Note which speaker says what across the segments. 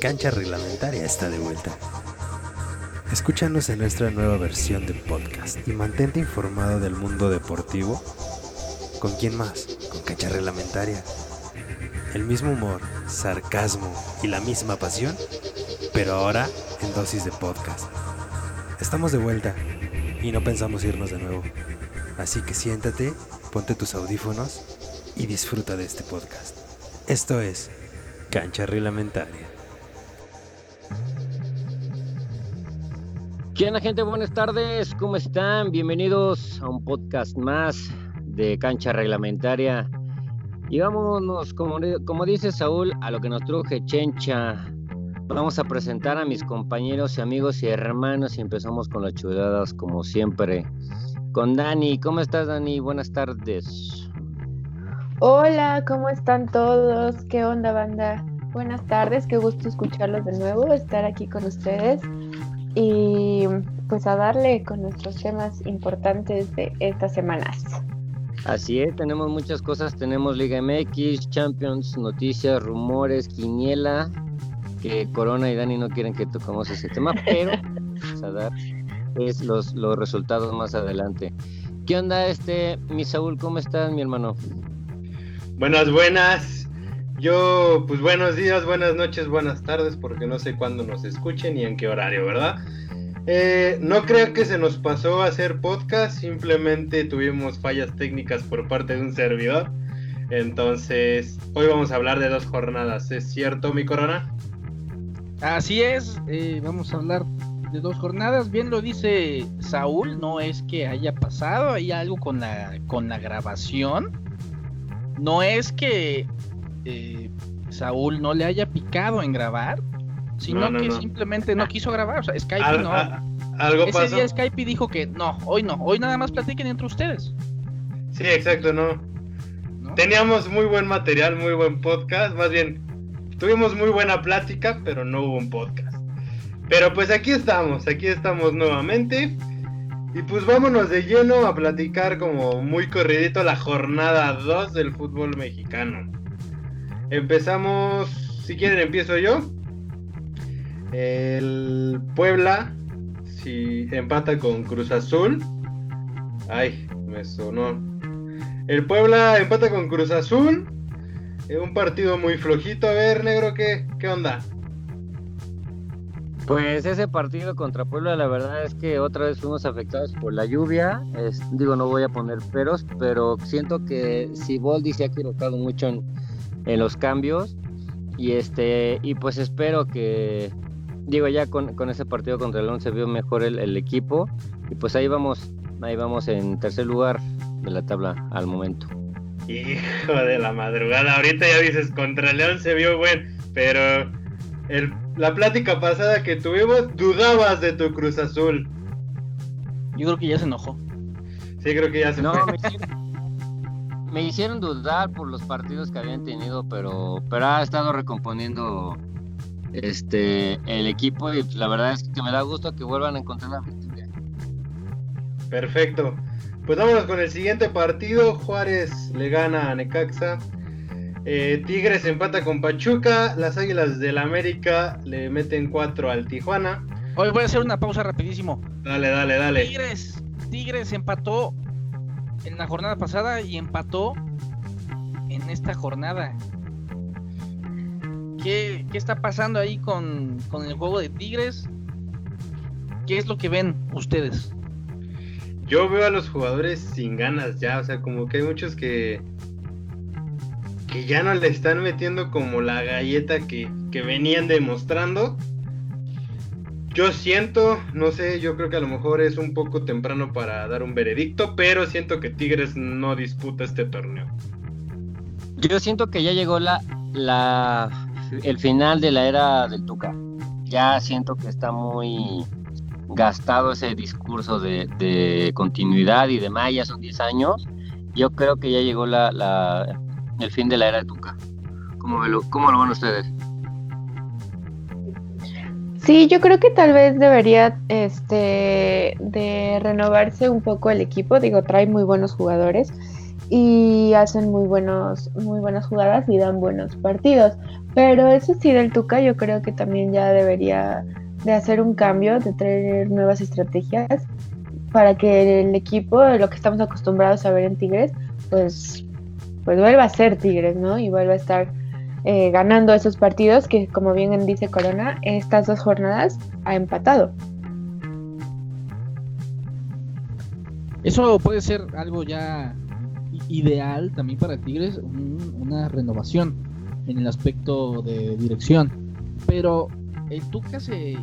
Speaker 1: Cancha Reglamentaria está de vuelta. Escúchanos en nuestra nueva versión del podcast y mantente informado del mundo deportivo. ¿Con quién más? Con Cancha Reglamentaria. El mismo humor, sarcasmo y la misma pasión, pero ahora en dosis de podcast. Estamos de vuelta y no pensamos irnos de nuevo. Así que siéntate, ponte tus audífonos y disfruta de este podcast. Esto es Cancha Reglamentaria.
Speaker 2: ¿Qué onda gente? Buenas tardes, ¿cómo están? Bienvenidos a un podcast más de Cancha Reglamentaria. Y vámonos, como, dice Saúl, a lo que nos truje Chencha. Vamos a presentar a mis compañeros y amigos y hermanos y empezamos con las chuladas como siempre. Con Dani, ¿cómo estás Dani? Buenas tardes.
Speaker 3: Hola, ¿cómo están todos? ¿Qué onda banda? Buenas tardes, qué gusto escucharlos de nuevo, estar aquí con ustedes y pues a darle con nuestros temas importantes de estas semanas.
Speaker 2: Así es, tenemos muchas cosas, tenemos Liga MX, Champions, noticias, rumores, quiniela, que Corona y Dani no quieren que toquemos ese tema, pero vamos a dar es los, los resultados más adelante. ¿Qué onda este, mi Saúl? ¿Cómo estás, mi hermano?
Speaker 4: Buenas, buenas. Yo, pues buenos días, buenas noches, buenas tardes, porque no sé cuándo nos escuchen y en qué horario, ¿verdad? Eh, no creo que se nos pasó a hacer podcast, simplemente tuvimos fallas técnicas por parte de un servidor. Entonces, hoy vamos a hablar de dos jornadas, ¿es cierto, mi corona?
Speaker 5: Así es, eh, vamos a hablar de dos jornadas. Bien lo dice Saúl, no es que haya pasado, hay algo con la, con la grabación. No es que eh, Saúl no le haya picado en grabar, sino que simplemente no quiso grabar. O sea, Skype no.
Speaker 4: algo
Speaker 5: Ese día Skype dijo que no, hoy no, hoy nada más platiquen entre ustedes.
Speaker 4: Sí, exacto, no. Teníamos muy buen material, muy buen podcast, más bien tuvimos muy buena plática, pero no hubo un podcast. Pero pues aquí estamos, aquí estamos nuevamente. Y pues vámonos de lleno a platicar como muy corridito la jornada 2 del fútbol mexicano. Empezamos, si quieren empiezo yo. El Puebla, si empata con Cruz Azul. Ay, me sonó. El Puebla empata con Cruz Azul. un partido muy flojito. A ver, negro, ¿qué, qué onda?
Speaker 2: Pues ese partido contra Puebla, la verdad es que otra vez fuimos afectados por la lluvia. digo, no voy a poner peros, pero siento que Siboldi se ha equivocado mucho en, en los cambios. Y este y pues espero que digo ya con, ese partido contra el León se vio mejor el, equipo. Y pues ahí vamos ahí vamos en tercer lugar de la tabla al momento.
Speaker 4: Hijo de la madrugada. Ahorita ya dices contra el León se vio buen pero el, la plática pasada que tuvimos dudabas de tu Cruz Azul.
Speaker 5: Yo creo que ya se enojó.
Speaker 4: Sí creo que ya se
Speaker 2: no, me hicieron dudar por los partidos que habían tenido, pero, pero ha estado recomponiendo este el equipo y la verdad es que me da gusto que vuelvan a encontrar la victoria.
Speaker 4: Perfecto. Pues vámonos con el siguiente partido. Juárez le gana a Necaxa. Eh, Tigres empata con Pachuca. Las Águilas del América le meten 4 al Tijuana.
Speaker 5: Hoy voy a hacer una pausa rapidísimo.
Speaker 4: Dale, dale, dale.
Speaker 5: Tigres, Tigres empató en la jornada pasada y empató en esta jornada. ¿Qué, está pasando ahí con, el juego de Tigres? ¿Qué es lo que ven ustedes?
Speaker 4: Yo veo a los jugadores sin ganas ya, o sea, como que hay muchos que que ya no le están metiendo como la galleta que, que venían demostrando yo siento, no sé, yo creo que a lo mejor es un poco temprano para dar un veredicto, pero siento que Tigres no disputa este torneo.
Speaker 2: Yo siento que ya llegó la, la el final de la era del Tuca. Ya siento que está muy gastado ese discurso de, continuidad y de ya son 10 años. Yo creo que ya llegó la, la, el fin de la era de Tuca. ¿Cómo, lo, ¿Cómo lo ven ustedes?
Speaker 3: Sí, yo creo que tal vez debería este, de renovarse un poco el equipo. Digo, trae muy buenos jugadores. y hacen muy buenos muy buenas jugadas y dan buenos partidos. Pero eso sí del Tuca yo creo que también ya debería de hacer un cambio, de traer nuevas estrategias para que el equipo, lo que estamos acostumbrados a ver en Tigres, pues pues vuelva a ser Tigres, ¿no? Y vuelva a estar eh, ganando esos partidos que, como bien dice Corona, estas dos jornadas ha empatado.
Speaker 5: Eso puede ser algo ya ideal también para Tigres, una renovación en el aspecto de dirección. Pero, ¿el Tuca se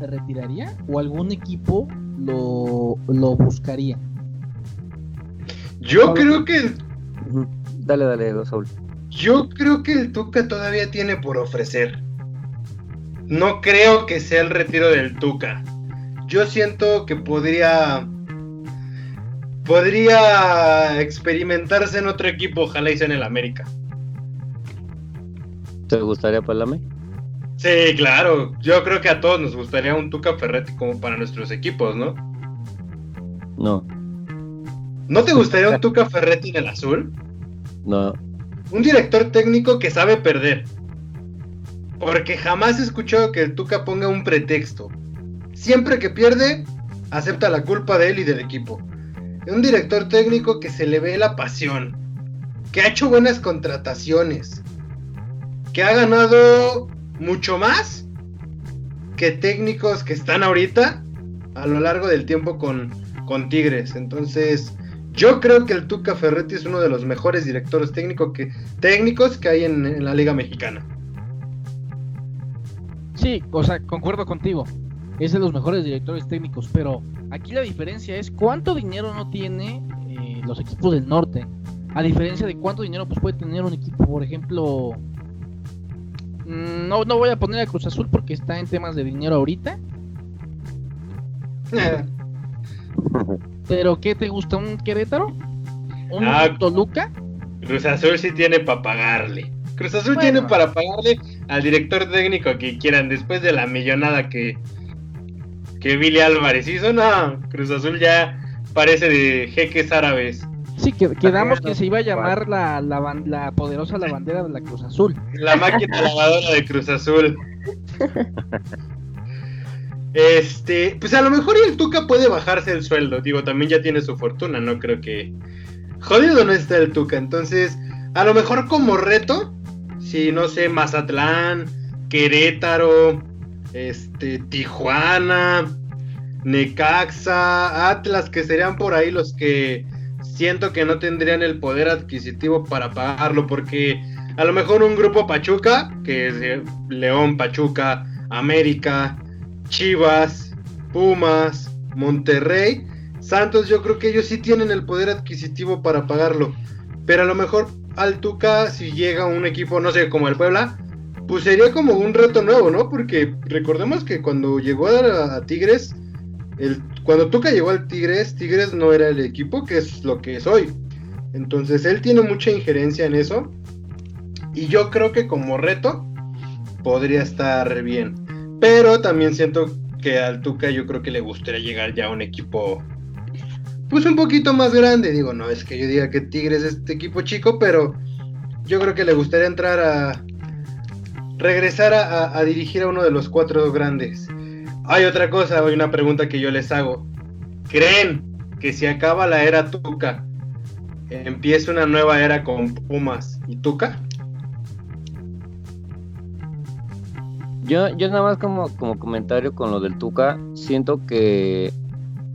Speaker 5: retiraría o algún equipo lo, lo buscaría?
Speaker 4: Yo creo que...
Speaker 2: Dale, dale, Saúl.
Speaker 4: Yo creo que el Tuca todavía tiene por ofrecer. No creo que sea el retiro del Tuca. Yo siento que podría podría experimentarse en otro equipo, ojalá y sea en el América.
Speaker 2: ¿Te gustaría Palame?
Speaker 4: Sí, claro. Yo creo que a todos nos gustaría un Tuca Ferretti como para nuestros equipos, ¿no?
Speaker 2: No.
Speaker 4: ¿No te gustaría un Tuca Ferretti en el azul?
Speaker 2: No.
Speaker 4: Un director técnico que sabe perder. Porque jamás he escuchado que el Tuca ponga un pretexto. Siempre que pierde, acepta la culpa de él y del equipo. Un director técnico que se le ve la pasión. Que ha hecho buenas contrataciones. Que ha ganado mucho más que técnicos que están ahorita a lo largo del tiempo con, con Tigres. Entonces, yo creo que el Tuca Ferretti es uno de los mejores directores técnicos que, técnicos que hay en, la Liga Mexicana.
Speaker 5: Sí, o sea, concuerdo contigo. Es de los mejores directores técnicos, pero aquí la diferencia es cuánto dinero no tiene eh, los equipos del norte. A diferencia de cuánto dinero pues, puede tener un equipo, por ejemplo, mm, no, no voy a poner a Cruz Azul porque está en temas de dinero ahorita. ¿Pero qué te gusta? ¿Un Querétaro? ¿Un ah, Toluca?
Speaker 4: Cruz Azul sí tiene para pagarle. Cruz Azul tiene para pagarle al director técnico que quieran después de la millonada que, que Billy Álvarez hizo. No, Cruz Azul ya parece de jeques árabes.
Speaker 5: Sí, que, quedamos que se iba a llamar la, la, la poderosa lavandera de la Cruz Azul.
Speaker 4: La máquina lavadora de Cruz Azul. Este, pues a lo mejor el Tuca puede bajarse el sueldo. Digo, también ya tiene su fortuna, no creo que. Jodido no está el Tuca. Entonces, a lo mejor como reto, si no sé, Mazatlán, Querétaro, este, Tijuana, Necaxa, Atlas, que serían por ahí los que siento que no tendrían el poder adquisitivo para pagarlo, porque a lo mejor un grupo Pachuca, que es León, Pachuca, América, Chivas, Pumas, Monterrey, Santos, yo creo que ellos sí tienen el poder adquisitivo para pagarlo. Pero a lo mejor al Tuca, si llega un equipo, no sé, como el Puebla, pues sería como un reto nuevo, ¿no? Porque recordemos que cuando llegó a, Tigres, cuando Tuca llegó al Tigres, Tigres no era el equipo que es lo que es hoy. Entonces él tiene mucha injerencia en eso. Y yo creo que como reto podría estar bien. Pero también siento que al Tuca yo creo que le gustaría llegar ya a un equipo pues un poquito más grande. Digo, no es que yo diga que Tigres es este equipo chico, pero yo creo que le gustaría entrar a regresar a, dirigir a uno de los cuatro grandes. Hay otra cosa, hay una pregunta que yo les hago. ¿Creen que si acaba la era Tuca, empieza una nueva era con Pumas y Tuca?
Speaker 2: Yo, yo nada más como, como comentario con lo del Tuca, siento que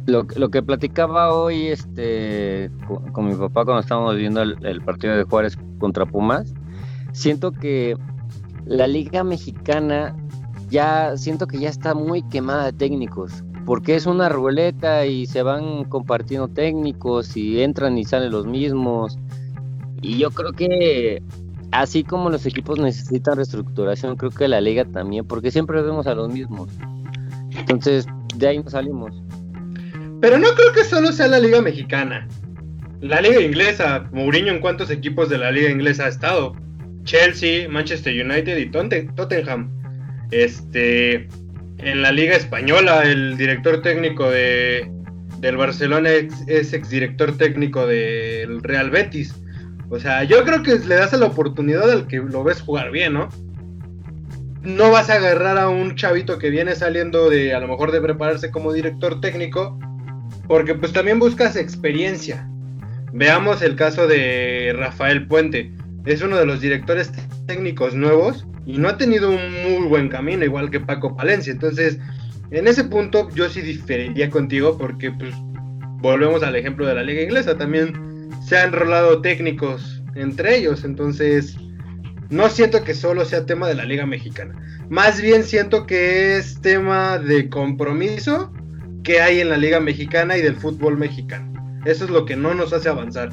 Speaker 2: lo, lo que platicaba hoy este con, mi papá cuando estábamos viendo el, partido de Juárez contra Pumas, siento que la liga mexicana ya siento que ya está muy quemada de técnicos, porque es una ruleta y se van compartiendo técnicos y entran y salen los mismos. Y yo creo que así como los equipos necesitan reestructuración, creo que la liga también, porque siempre vemos a los mismos. Entonces, de ahí nos salimos.
Speaker 4: Pero no creo que solo sea la liga mexicana. La liga inglesa, Mourinho en cuántos equipos de la liga inglesa ha estado. Chelsea, Manchester United y Tottenham. Este, en la liga española, el director técnico de, del Barcelona es exdirector técnico del Real Betis. O sea, yo creo que le das la oportunidad al que lo ves jugar bien, ¿no? No vas a agarrar a un chavito que viene saliendo de a lo mejor de prepararse como director técnico, porque pues también buscas experiencia. Veamos el caso de Rafael Puente. Es uno de los directores técnicos nuevos y no ha tenido un muy buen camino, igual que Paco Palencia. Entonces, en ese punto yo sí diferiría contigo porque pues volvemos al ejemplo de la liga inglesa. También se han rolado técnicos entre ellos. Entonces, no siento que solo sea tema de la liga mexicana. Más bien siento que es tema de compromiso que hay en la liga mexicana y del fútbol mexicano. Eso es lo que no nos hace avanzar.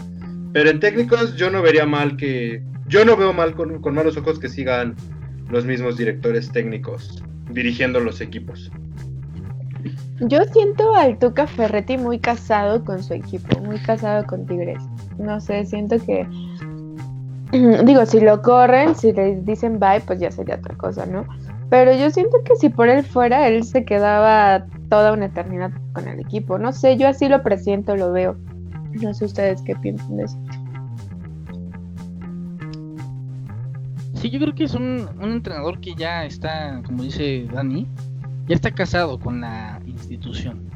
Speaker 4: Pero en técnicos yo no vería mal que... Yo no veo mal con, con malos ojos que sigan los mismos directores técnicos dirigiendo los equipos.
Speaker 3: Yo siento al Tuca Ferretti muy casado con su equipo, muy casado con Tigres. No sé, siento que. Digo, si lo corren, si le dicen bye, pues ya sería otra cosa, ¿no? Pero yo siento que si por él fuera, él se quedaba toda una eternidad con el equipo. No sé, yo así lo presiento, lo veo. No sé ustedes qué piensan de eso.
Speaker 5: Sí, yo creo que es un, un entrenador que ya está, como dice Dani, ya está casado con la institución.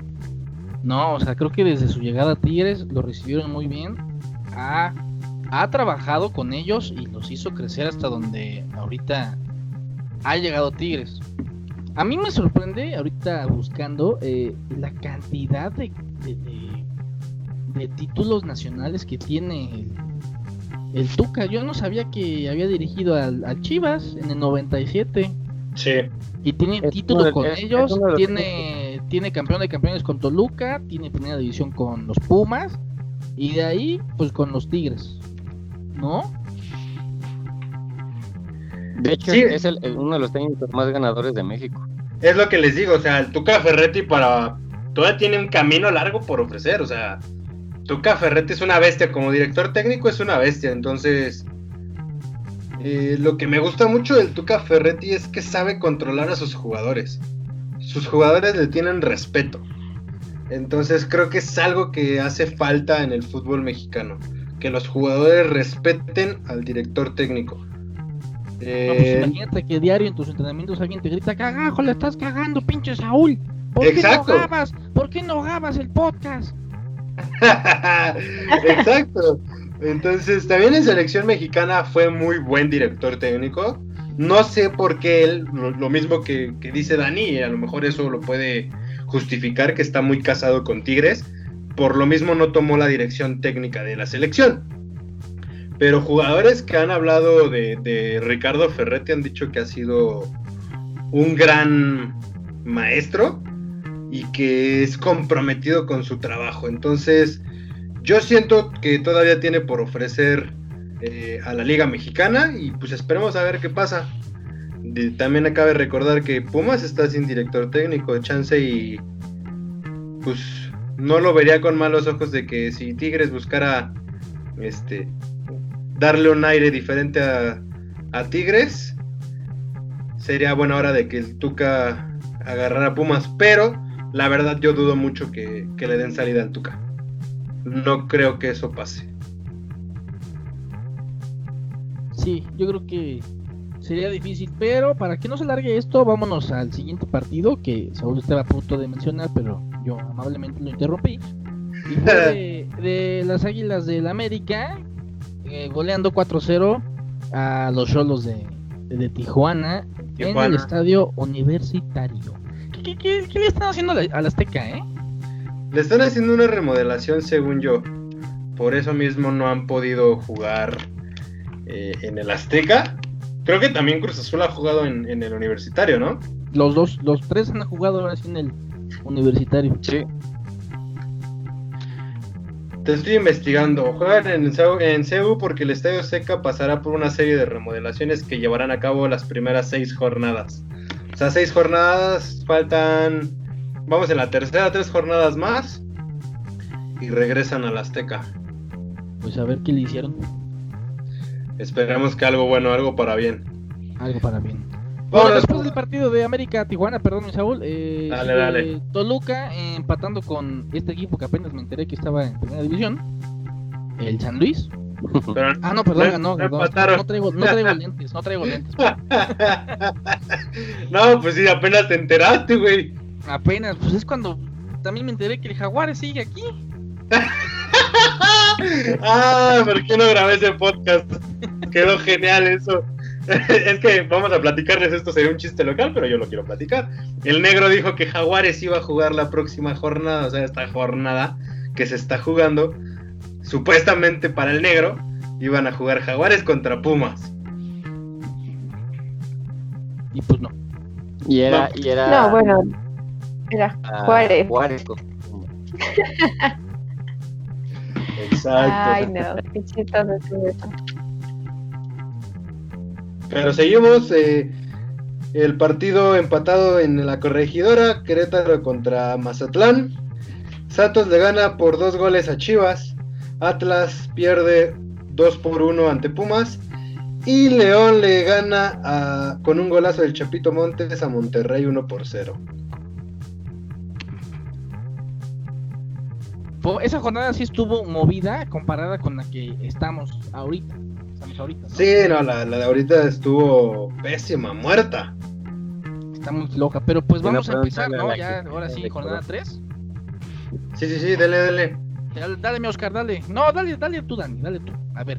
Speaker 5: No, o sea, creo que desde su llegada a Tigres lo recibieron muy bien. Ha, ha trabajado con ellos y los hizo crecer hasta donde ahorita ha llegado Tigres. A mí me sorprende ahorita buscando eh, la cantidad de, de, títulos nacionales que tiene el, Tuca. Yo no sabía que había dirigido al, al Chivas en el 97.
Speaker 4: Sí.
Speaker 5: Y tiene título con ellos, tiene, tiene campeón de campeones con Toluca, tiene primera división con los Pumas, y de ahí, pues con los Tigres. ¿No?
Speaker 2: De hecho, es el, uno de los técnicos más ganadores de México.
Speaker 4: Es lo que les digo, o sea, el Tuca Ferretti para. Todavía tiene un camino largo por ofrecer, o sea. Tuca Ferretti es una bestia, como director técnico es una bestia, entonces eh, lo que me gusta mucho del Tuca Ferretti es que sabe controlar a sus jugadores. Sus jugadores le tienen respeto. Entonces creo que es algo que hace falta en el fútbol mexicano. Que los jugadores respeten al director técnico.
Speaker 5: Pues eh, imagínate que diario en tus entrenamientos alguien te grita, cagajo, le estás cagando, pinche Saúl. ¿Por qué no grabas? ¿Por qué no grabas el podcast?
Speaker 4: Exacto. Entonces, también en selección mexicana fue muy buen director técnico. No sé por qué él, lo, mismo que, dice Dani, a lo mejor eso lo puede justificar que está muy casado con Tigres. Por lo mismo no tomó la dirección técnica de la selección. Pero jugadores que han hablado de, de Ricardo Ferretti han dicho que ha sido un gran maestro y que es comprometido con su trabajo. Entonces, yo siento que todavía tiene por ofrecer eh, a la Liga Mexicana y pues esperemos a ver qué pasa. también acabe recordar que Pumas está sin director técnico, chance y pues no lo vería con malos ojos de que si Tigres buscara este darle un aire diferente a, Tigres, sería buena hora de que el Tuca agarrara a Pumas, pero la verdad yo dudo mucho que, que le den salida al Tuca no creo que eso pase.
Speaker 5: Sí, yo creo que sería difícil, pero para que no se largue esto, vámonos al siguiente partido que Saúl estaba a punto de mencionar, pero yo amablemente lo interrumpí. Y fue de, las Águilas del América, eh, goleando 4-0 a los Cholos de, Tijuana, en el estadio universitario. ¿Qué, le están haciendo al Azteca, eh?
Speaker 4: Le están haciendo una remodelación según yo. Por eso mismo no han podido jugar eh, en el Azteca. Creo que también Cruz Azul ha jugado en, el universitario, ¿no?
Speaker 5: Los dos, los tres han jugado ahora sí en el universitario.
Speaker 2: Sí.
Speaker 4: Te estoy investigando. Juegan en en CEU porque el Estadio Seca pasará por una serie de remodelaciones que llevarán a cabo las primeras seis jornadas. O sea, seis jornadas, faltan Vamos en la tercera, tres jornadas más. Y regresan al Azteca.
Speaker 5: Pues a ver qué le hicieron.
Speaker 4: Esperemos que algo bueno, algo para bien.
Speaker 5: Algo para bien. Bueno, después del partido de América Tijuana, perdón, Saúl, eh,
Speaker 4: Dale, dale.
Speaker 5: Toluca eh, empatando con este equipo que apenas me enteré que estaba en primera división, el San Luis.
Speaker 4: Pero
Speaker 5: Ah, no, perdón, no,
Speaker 4: no
Speaker 5: no,
Speaker 4: empataron.
Speaker 5: no traigo, no traigo lentes, no traigo lentes.
Speaker 4: no, pues sí, apenas te enteraste, güey.
Speaker 5: Apenas, pues es cuando también me enteré que el Jaguares sigue aquí.
Speaker 4: ah, ¿por qué no grabé ese podcast? Quedó genial eso. es que vamos a platicarles, esto sería un chiste local, pero yo lo quiero platicar. El negro dijo que Jaguares iba a jugar la próxima jornada, o sea, esta jornada que se está jugando, supuestamente para el negro, iban a jugar Jaguares contra Pumas.
Speaker 5: Y pues no.
Speaker 2: Y era,
Speaker 4: No.
Speaker 2: y era
Speaker 3: No, bueno, era
Speaker 2: ah,
Speaker 3: Juárez.
Speaker 2: Juárez.
Speaker 4: Exacto.
Speaker 3: Ay, no, qué chistoso es eso.
Speaker 4: Pero seguimos. eh, el partido empatado en la corregidora. Querétaro contra Mazatlán. Santos le gana por dos goles a Chivas. Atlas pierde 2 por 1 ante Pumas. Y León le gana a- con un golazo del Chapito Montes a Monterrey 1 por 0.
Speaker 5: Esa jornada sí estuvo movida comparada con la que estamos ahorita. Estamos ahorita. ¿no?
Speaker 4: Sí, no, la, la de ahorita estuvo pésima, muerta.
Speaker 5: Está muy loca, pero pues vamos a empezar, ¿no? Ya, ahora sí, jornada
Speaker 2: color.
Speaker 5: 3.
Speaker 4: Sí, sí, sí, dele, dele.
Speaker 5: Dale, dale, mi Oscar, dale. No, dale, dale tú, Dani, dale tú. A ver.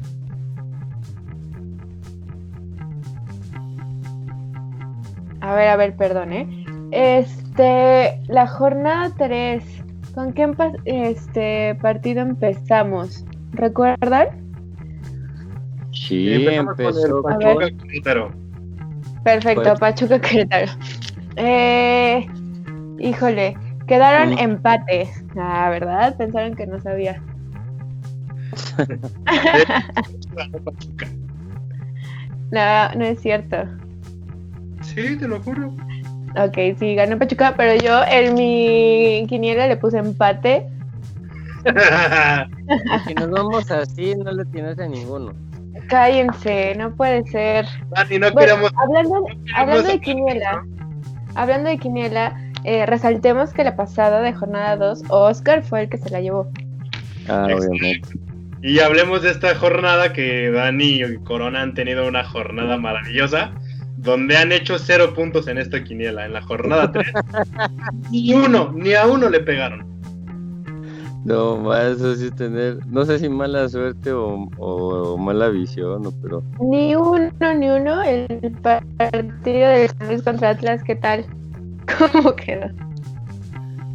Speaker 3: A ver, a ver, perdón, ¿eh? Este, la jornada 3, ¿con qué este partido empezamos? ¿Recuerdan?
Speaker 2: Sí,
Speaker 4: Empezamos con
Speaker 2: empezó
Speaker 4: Pachuca Querétaro.
Speaker 3: Perfecto,
Speaker 2: Pues-
Speaker 3: Pachuca Querétaro. Eh, híjole, quedaron
Speaker 2: Mm.
Speaker 3: empates. Ah, ¿verdad? Pensaron que no sabía. No, no es cierto.
Speaker 4: Sí, te lo juro.
Speaker 3: Ok, sí, ganó Pachuca, pero yo en mi quiniela le puse empate.
Speaker 2: Si nos vamos así, no le tienes a ninguno.
Speaker 3: Cállense, no puede ser.
Speaker 4: Dani, no
Speaker 3: Bueno,
Speaker 4: queremos.
Speaker 3: hablando, hablando de quiniela, hablando de quiniela, eh, resaltemos que la pasada de jornada 2, Oscar fue el que se la llevó.
Speaker 2: Ah, obviamente.
Speaker 4: Y hablemos de esta jornada que Dani y Corona han tenido una jornada maravillosa, donde han hecho cero puntos en esta quiniela. En la jornada 3, ni uno, ni a uno le pegaron.
Speaker 2: No, más eso sí tener, no sé si mala suerte o, o mala visión, no, pero
Speaker 3: Ni uno, ni uno. El partido de San Luis contra Atlas, ¿qué tal? ¿Cómo quedó?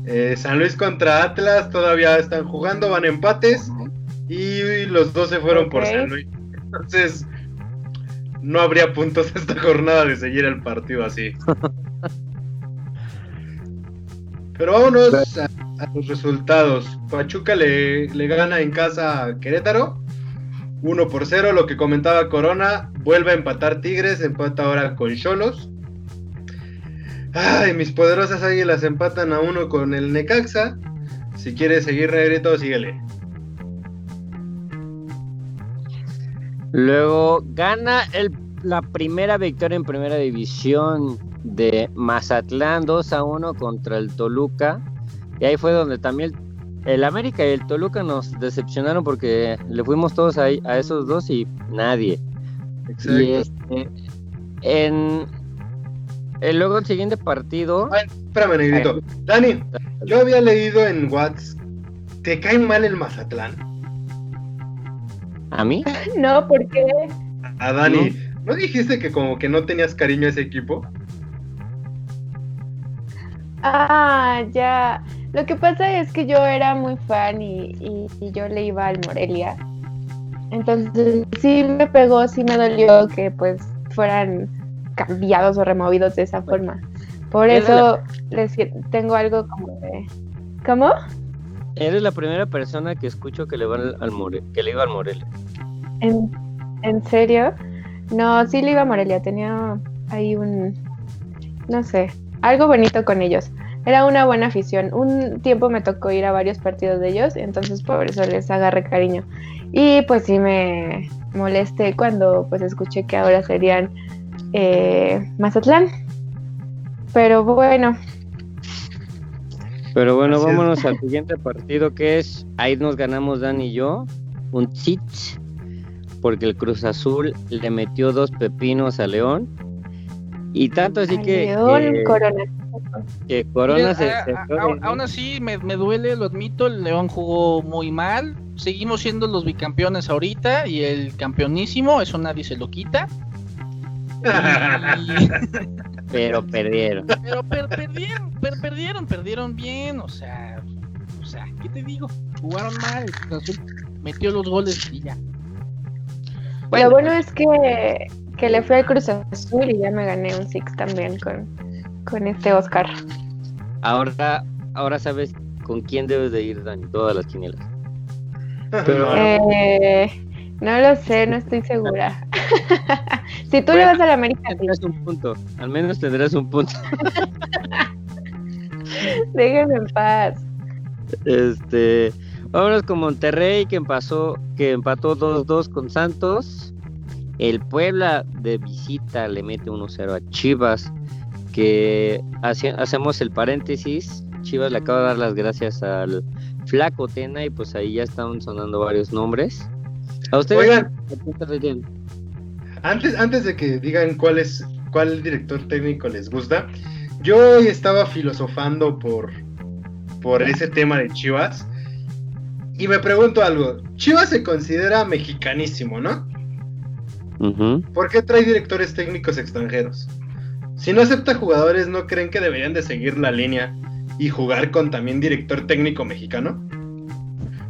Speaker 4: Eh, San Luis contra Atlas todavía están jugando, van empates y los dos se fueron por. San Luis. Entonces, no habría puntos esta jornada de seguir el partido así. Pero vámonos a, a los resultados. Pachuca le, le gana en casa a Querétaro. 1 por 0, lo que comentaba Corona. Vuelve a empatar Tigres, empata ahora con Cholos. Ay, mis poderosas águilas empatan a uno con el Necaxa. Si quieres seguir negrito, síguele.
Speaker 2: Luego gana el, la primera victoria en primera división de Mazatlán 2 a 1 contra el Toluca. Y ahí fue donde también el América y el Toluca nos decepcionaron porque le fuimos todos ahí a esos dos y nadie. Y este, en luego el siguiente partido,
Speaker 4: Ay, espérame, negrito. Dani, yo había leído en WhatsApp. ¿Te cae mal el Mazatlán?
Speaker 2: A mí,
Speaker 3: No, porque
Speaker 4: A Dani, ¿no dijiste que como que no tenías cariño a ese equipo?
Speaker 3: Ah, ya. Lo que pasa es que yo era muy fan y, y- y yo le iba al Morelia. Entonces sí me pegó, sí me dolió que pues fueran cambiados o removidos de esa forma. Por eso les tengo algo como de... ¿Cómo?
Speaker 2: Eres la primera persona que escucho que le va al, More- que le iba al Morelia.
Speaker 3: ¿En, en serio? No, sí le iba a Morelia. Tenía ahí un... No sé, algo bonito con ellos. Era una buena afición. Un tiempo me tocó ir a varios partidos de ellos, entonces por eso les agarré cariño. Y pues sí me molesté cuando pues escuché que ahora serían eh, Mazatlán. Pero bueno.
Speaker 2: Pero bueno, vámonos al siguiente partido que es, ahí nos ganamos Dan y yo, un chit, porque el Cruz Azul le metió dos pepinos a León. Y tanto así que...
Speaker 3: León, Corona.
Speaker 2: Que Corona se,
Speaker 5: aún así me, me, duele, lo admito, el León jugó muy mal. Seguimos siendo los bicampeones ahorita y el campeonísimo, eso nadie se lo quita.
Speaker 2: Pero perdieron.
Speaker 5: Pero perdieron, perdieron, perdieron bien, o sea, o sea, ¿qué te digo? Jugaron mal, metió los goles y ya.
Speaker 3: Lo bueno es que, que le fui al Cruz Azul y ya me gané un Six también con, con este Oscar.
Speaker 2: Ahora, ahora sabes con quién debes de ir, Dani, todas las quinielas.
Speaker 3: Pero... Eh, no lo sé, no estoy segura. si tú le vas a la América.
Speaker 2: Tendrás un punto. Al menos tendrás un punto.
Speaker 3: Déjenme en paz.
Speaker 2: Este. Vámonos con Monterrey que empató, que empató 2-2 con Santos. El Puebla de visita le mete 1-0 a Chivas. Que hacemos el paréntesis. Chivas le acaba de dar las gracias al Flaco Tena y pues ahí ya están sonando varios nombres. ¿A ustedes?
Speaker 4: Oigan, antes, antes de que digan cuál es cuál director técnico les gusta, yo hoy estaba filosofando por, por ese tema de Chivas y me pregunto algo. Chivas se considera mexicanísimo, ¿no? ¿Por qué trae directores técnicos extranjeros? Si no acepta jugadores, ¿no creen que deberían de seguir la línea y jugar con también director técnico mexicano?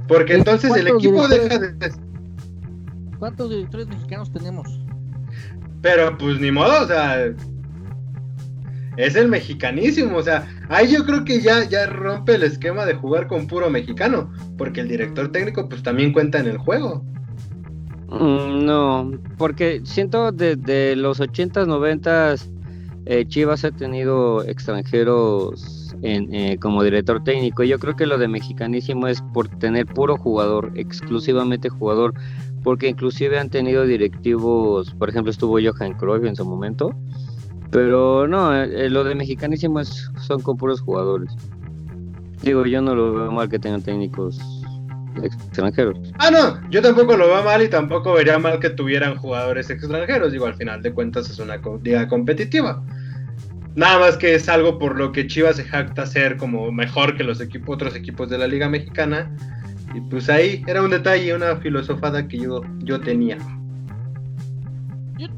Speaker 4: Porque entonces el equipo deja de
Speaker 5: ¿Cuántos directores mexicanos tenemos?
Speaker 4: Pero pues ni modo, o sea, es el mexicanísimo, o sea, ahí yo creo que ya, ya rompe el esquema de jugar con puro mexicano, porque el director técnico pues también cuenta en el juego.
Speaker 2: Mm, no, porque siento desde los 80s, 90s, eh, Chivas ha tenido extranjeros en, eh, como director técnico. Yo creo que lo de mexicanísimo es por tener puro jugador, exclusivamente jugador porque inclusive han tenido directivos, por ejemplo estuvo Johan Cruyff en su momento, pero no, eh, lo de mexicanísimo es, son con puros jugadores. Digo, yo no lo veo mal que tengan técnicos extranjeros.
Speaker 4: Ah, no, yo tampoco lo veo mal y tampoco vería mal que tuvieran jugadores extranjeros. Digo, al final de cuentas es una liga competitiva. Nada más que es algo por lo que Chivas se jacta ser como mejor que los equipos, otros equipos de la Liga Mexicana y pues ahí era un detalle, una filosofada que yo, yo tenía.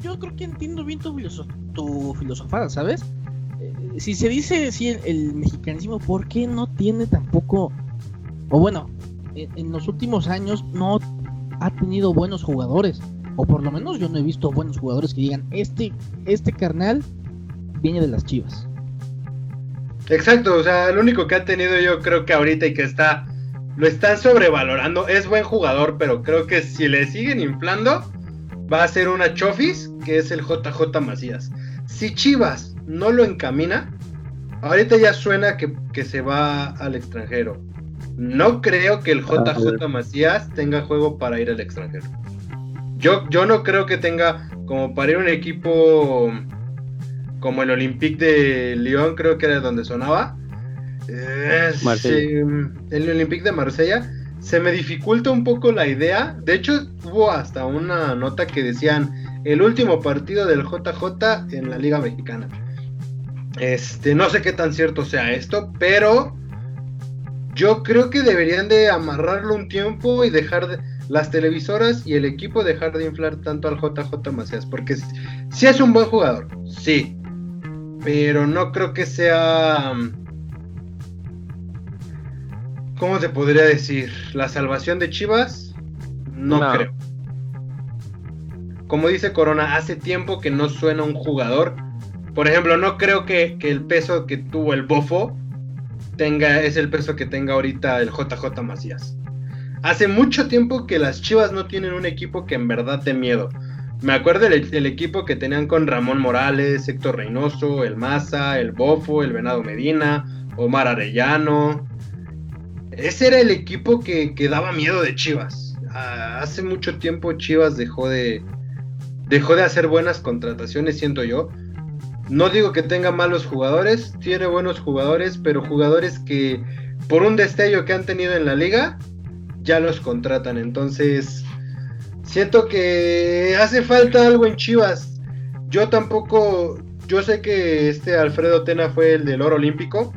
Speaker 5: Yo, creo que entiendo bien tu, tu filosofada, ¿sabes? Eh, si se dice si el, mexicanismo, ¿por qué no tiene tampoco, o bueno, en, los últimos años no ha tenido buenos jugadores? O por lo menos yo no he visto buenos jugadores que digan, este, este carnal viene de las chivas.
Speaker 4: Exacto, o sea, el único que ha tenido yo creo que ahorita y que está lo están sobrevalorando. Es buen jugador, pero creo que si le siguen inflando, va a ser una Chofis, que es el JJ Macías. Si Chivas no lo encamina, ahorita ya suena que, se va al extranjero. No creo que el JJ Macías tenga juego para ir al extranjero. Yo, yo no creo que tenga como para ir a un equipo como el Olympique de Lyon, creo que era donde sonaba el Olympique de Marsella se me dificulta un poco la idea. De hecho, hubo hasta una nota que decían el último partido del JJ en la Liga Mexicana. Este, no sé qué tan cierto sea esto, pero yo creo que deberían de amarrarlo un tiempo y dejar de, las televisoras y el equipo dejar de inflar tanto al JJ Macías, porque si es un buen jugador, sí, pero no creo que sea ¿cómo se podría decir? La salvación de Chivas, no, creo. Como dice Corona, hace tiempo que no suena un jugador. Por ejemplo, no creo que, el peso que tuvo el Bofo tenga, es el peso que tenga ahorita el JJ Macías. Hace mucho tiempo que las Chivas no tienen un equipo que en verdad dé miedo. Me acuerdo del, equipo que tenían con Ramón Morales, Héctor Reynoso, el Maza, el Bofo, el Venado Medina, Omar Arellano, ese era el equipo que, daba miedo de Chivas. Hace mucho tiempo Chivas dejó de, dejó de hacer buenas contrataciones, siento yo. No digo que tenga malos jugadores, tiene buenos jugadores, pero jugadores que por un destello que han tenido en la liga, ya los contratan. Entonces, siento que hace falta algo en Chivas. Yo tampoco, yo sé que este Alfredo Tena fue el del oro olímpico,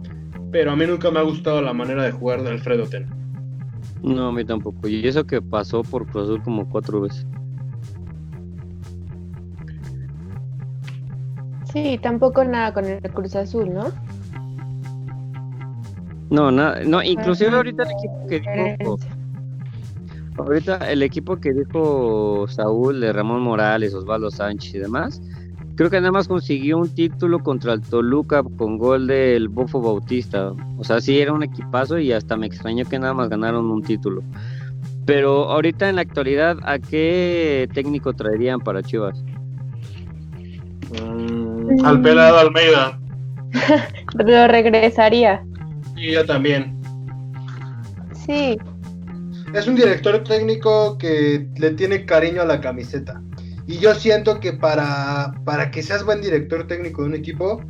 Speaker 4: pero a mí nunca me ha gustado la manera de jugar de Alfredo Tena.
Speaker 2: No, a mí tampoco. Y eso que pasó por Cruz Azul como cuatro veces.
Speaker 3: Sí, tampoco nada con el Cruz Azul, ¿no?
Speaker 2: No, nada, no, inclusive ahorita el equipo que dijo, ahorita el equipo que dijo Saúl de Ramón Morales, Osvaldo Sánchez y demás, creo que nada más consiguió un título contra el Toluca con gol del Bofo Bautista. O sea, sí era un equipazo y hasta me extrañó que nada más ganaron un título. Pero ahorita en la actualidad, ¿a qué técnico traerían para Chivas?
Speaker 4: Mm, al pelado Almeida.
Speaker 3: Lo regresaría.
Speaker 4: Y yo también.
Speaker 3: Sí.
Speaker 4: Es un director técnico que le tiene cariño a la camiseta. Y yo siento que para, para que seas buen director técnico de un equipo,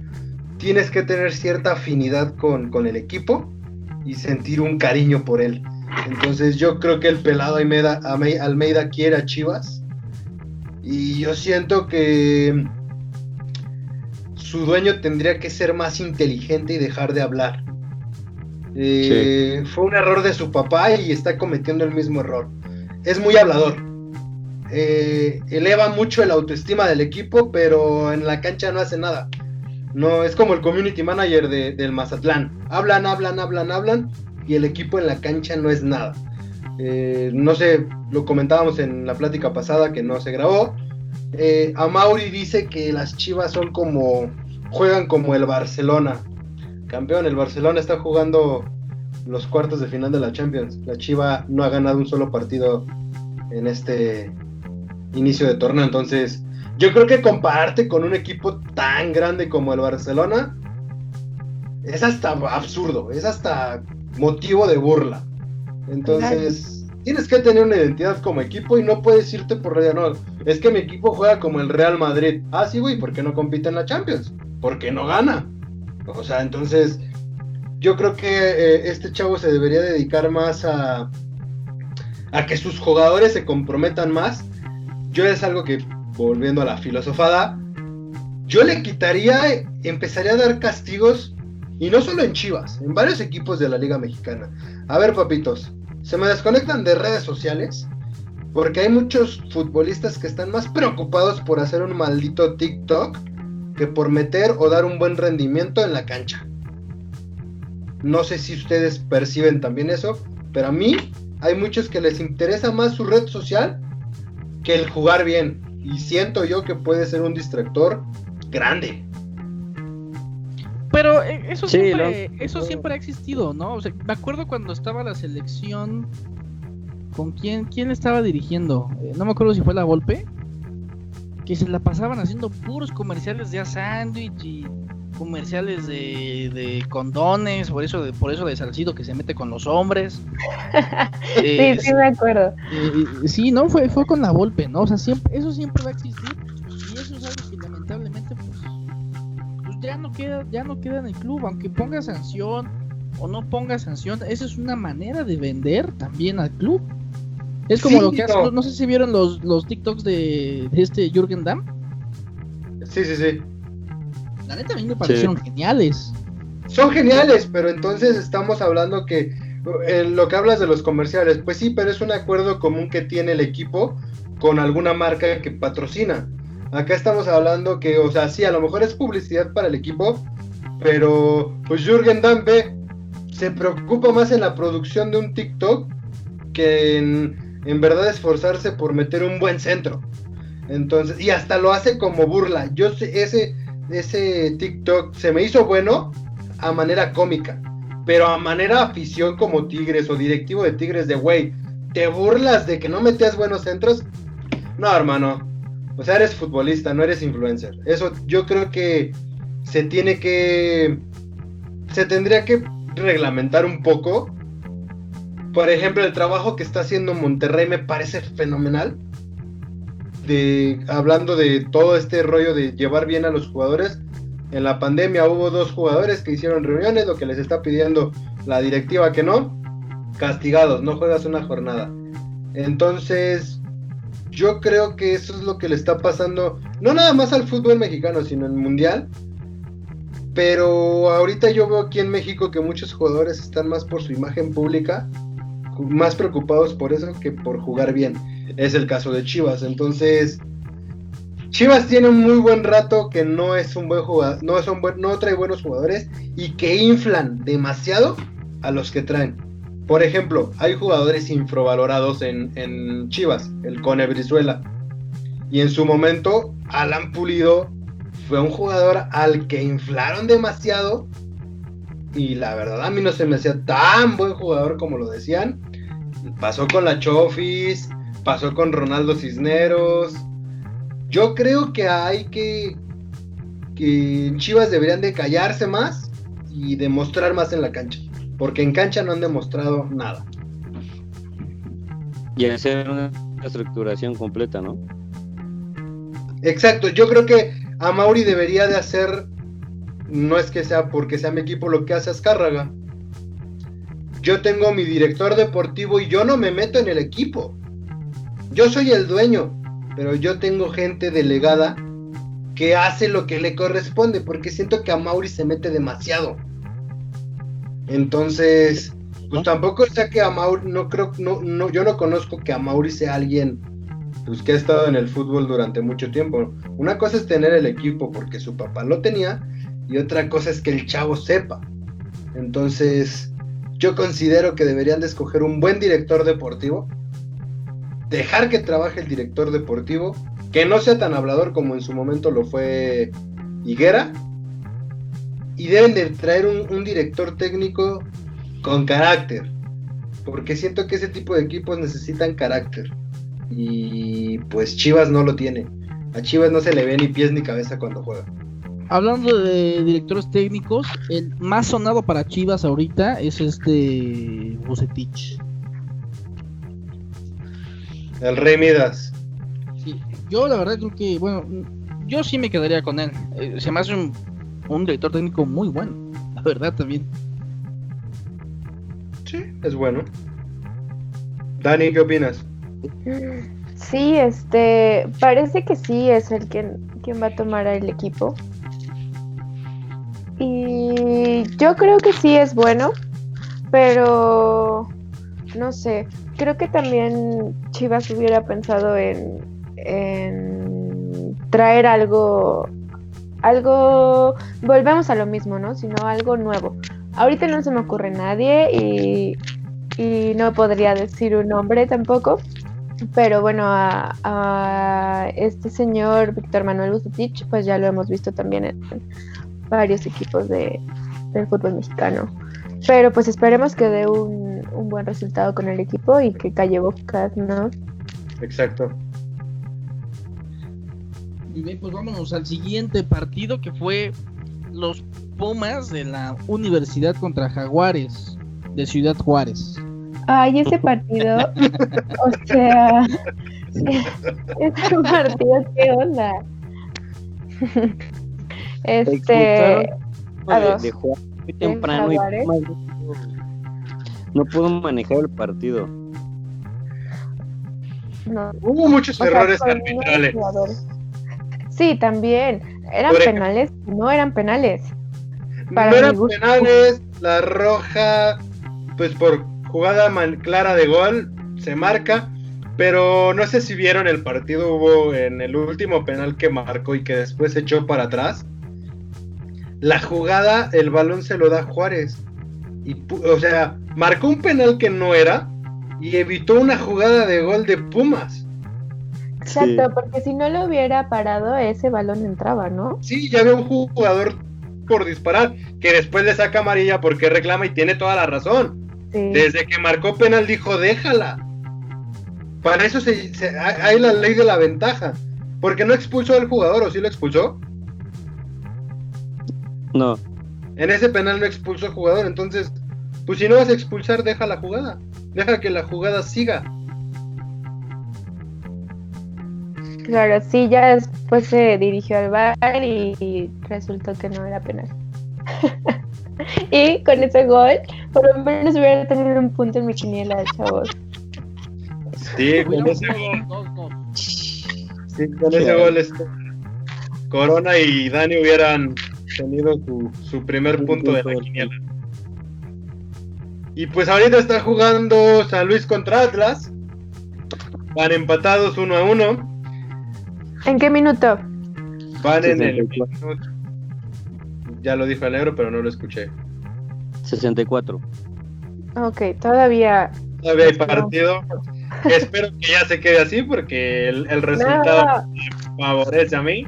Speaker 4: tienes que tener cierta afinidad con, con el equipo y sentir un cariño por él. Entonces yo creo que el pelado Almeida, Almeida quiere a Chivas. Y yo siento que su dueño tendría que ser más inteligente y dejar de hablar. Eh, fue un error de su papá y está cometiendo el mismo error. Es muy hablador. Eh, eleva mucho el autoestima del equipo, pero en la cancha no hace nada. No, es como el community manager del Mazatlán. Hablan, hablan, hablan, hablan y el equipo en la cancha no es nada. Eh, no sé, lo comentábamos en la plática pasada que no se grabó. Eh, Mauri dice que las Chivas son como juegan como el Barcelona. Campeón, el Barcelona está jugando los cuartos de final de la Champions. La Chiva no ha ganado un solo partido en este inicio de torneo. Entonces, yo creo que compararte con un equipo tan grande como el Barcelona es hasta absurdo, es hasta motivo de burla. Entonces, tienes que tener una identidad como equipo y no puedes irte por radio. No, es que mi equipo juega como el Real Madrid. Ah, sí, güey, ¿por qué no compite en la Champions? Porque no gana. O sea, entonces, yo creo que eh, este chavo se debería dedicar más a, a que sus jugadores se comprometan más. Yo es algo que, volviendo a la filosofada, yo le quitaría, empezaría a dar castigos y no solo en Chivas, en varios equipos de la Liga Mexicana. A ver, papitos, se me desconectan de redes sociales porque hay muchos futbolistas que están más preocupados por hacer un maldito TikTok que por meter o dar un buen rendimiento en la cancha. No sé si ustedes perciben también eso, pero a mí hay muchos que les interesa más su red social que el jugar bien. Y siento yo que puede ser un distractor grande.
Speaker 5: Pero eh, eso, siempre, eso siempre ha existido, ¿no? O sea, me acuerdo cuando estaba la selección. ¿Con quién, quién estaba dirigiendo? Eh, no me acuerdo si fue la golpe. Que se la pasaban haciendo puros comerciales de a sándwich y comerciales de, condones, por eso de, por eso de Salcido que se mete con los hombres.
Speaker 3: sí, sí me acuerdo.
Speaker 5: Eh, sí, no, fue, fue con la golpe, ¿no? O sea, siempre, eso siempre va a existir. Y eso es algo que lamentablemente ya no queda, ya no queda en el club, aunque ponga sanción o no ponga sanción, esa es una manera de vender también al club. Es como lo que hace, no. sé si vieron los, los TikToks de, este Jürgen Damm.
Speaker 4: Sí, sí, sí.
Speaker 5: La neta a mí me parecieron geniales.
Speaker 4: Son geniales, pero entonces estamos hablando que eh, lo que hablas de los comerciales, pues sí, pero es un acuerdo común que tiene el equipo con alguna marca que patrocina. Acá estamos hablando que, o sea, sí, a lo mejor es publicidad para el equipo, pero pues Jürgen Dampe se preocupa más en la producción de un TikTok que en, en verdad esforzarse por meter un buen centro. Entonces, y hasta lo hace como burla. Yo sé, ese, ese TikTok se me hizo bueno a manera cómica, pero a manera afición como Tigres o directivo de Tigres de, güey, ¿te burlas de que no metías buenos centros? No, hermano, o sea, eres futbolista, no eres influencer. Eso yo creo que se tiene que. Se tendría que reglamentar un poco. Por ejemplo, el trabajo que está haciendo Monterrey me parece fenomenal. De hablando de todo este rollo de llevar bien a los jugadores, en la pandemia hubo dos jugadores que hicieron reuniones, lo que les está pidiendo la directiva que no, castigados, no juegas una jornada. Entonces, yo creo que eso es lo que le está pasando, no nada más al fútbol mexicano, sino el mundial. Pero ahorita yo veo aquí en México que muchos jugadores están más por su imagen pública, más preocupados por eso que por jugar bien. Es el caso de Chivas. Entonces, Chivas tiene un muy buen rato que no es un buen jugador, no, es un buen, no trae buenos jugadores y que inflan demasiado a los que traen. Por ejemplo, hay jugadores infravalorados en, en Chivas, el Cone Brizuela. Y en su momento, Alan Pulido fue un jugador al que inflaron demasiado. Y la verdad a mí no se me hacía tan buen jugador como lo decían. Pasó con la Chofis, pasó con Ronaldo Cisneros, yo creo que hay que que Chivas deberían de callarse más y demostrar más en la cancha, porque en cancha no han demostrado nada.
Speaker 2: Y hacer una estructuración completa, ¿no?
Speaker 4: Exacto, yo creo que a Mauri debería de hacer, no es que sea porque sea mi equipo lo que hace Azcárraga. Yo tengo mi director deportivo y yo no me meto en el equipo. Yo soy el dueño pero yo tengo gente delegada que hace lo que le corresponde, porque siento que a Mauri se mete demasiado. Entonces, pues tampoco sea que a Mauri, no creo, no, no, yo no conozco que a Mauri sea alguien pues que ha estado en el fútbol durante mucho tiempo. Una cosa es tener el equipo porque su papá lo tenía, y otra cosa es que el chavo sepa. Entonces, yo considero que deberían de escoger un buen director deportivo dejar que trabaje el director deportivo, que no sea tan hablador como en su momento lo fue Higuera, y deben de traer un, director técnico con carácter, porque siento que ese tipo de equipos necesitan carácter, y pues Chivas no lo tiene, a Chivas no se le ve ni pies ni cabeza cuando juega.
Speaker 5: Hablando de directores técnicos, el más sonado para Chivas ahorita es este Bucetich.
Speaker 4: El Rey Midas.
Speaker 5: Sí, yo la verdad creo que, bueno, yo sí me quedaría con él. Eh, se me hace un, director técnico muy bueno, la verdad también.
Speaker 4: Sí, es bueno. Dani, ¿qué opinas?
Speaker 3: Sí, este, parece que sí es el quien, quien va a tomar el equipo. Y yo creo que sí es bueno, pero no sé, creo que también Chivas hubiera pensado en, traer algo, algo, volvemos a lo mismo, ¿no? Sino algo nuevo. Ahorita no se me ocurre nadie y, no podría decir un nombre tampoco, pero bueno, a, este señor Víctor Manuel Bucetich, pues ya lo hemos visto también en varios equipos de, del fútbol mexicano. Pero pues esperemos que dé un, un buen resultado con el equipo y que calle bocas, ¿no?
Speaker 4: Exacto.
Speaker 5: Y bien, pues vámonos al siguiente partido que fue los Pumas de la Universidad contra Jaguares de Ciudad Juárez.
Speaker 3: Ay, ese partido, o sea, ese partido, ¿qué onda? este,
Speaker 2: de, muy temprano y no pudo manejar el partido.
Speaker 4: Hubo muchos errores arbitrales.
Speaker 3: Sí, también. ¿Eran penales? No eran penales.
Speaker 4: no eran penales. La roja, pues por jugada clara de gol, se marca. Pero no sé si vieron el partido, hubo en el último penal que marcó y que después echó para atrás. La jugada, el balón se lo da Juárez. Y, o sea, marcó un penal que no era y evitó una jugada de gol de Pumas.
Speaker 3: Exacto, porque si no lo hubiera parado, ese balón entraba, ¿no?
Speaker 4: Sí, ya había un jugador por disparar, que después le saca amarilla porque reclama y tiene toda la razón. Desde que marcó penal dijo, déjala. Para eso se, hay la ley de la ventaja. Porque no expulsó al jugador, ¿o sí lo expulsó?
Speaker 2: No.
Speaker 4: En ese penal no expulsó al jugador, entonces, pues si no vas a expulsar, deja la jugada. Deja que la jugada siga.
Speaker 3: Claro, sí, ya después se dirigió al bar y, resultó que no era penal. y con ese gol, por lo menos hubiera tenido un punto en mi quiniela, chavos.
Speaker 4: Sí, con ese gol. Sí, con ese gol este, Corona y Dani hubieran tenido su, su primer punto de la quiniela. Y pues ahorita está jugando San Luis contra Atlas. Van empatados uno a uno.
Speaker 3: ¿En qué minuto?
Speaker 4: Van en el Ya lo dijo el negro, pero no lo escuché.
Speaker 2: 64.
Speaker 3: Ok, todavía.
Speaker 4: Todavía hay partido. Espero que ya se quede así porque el, resultado me favorece a mí.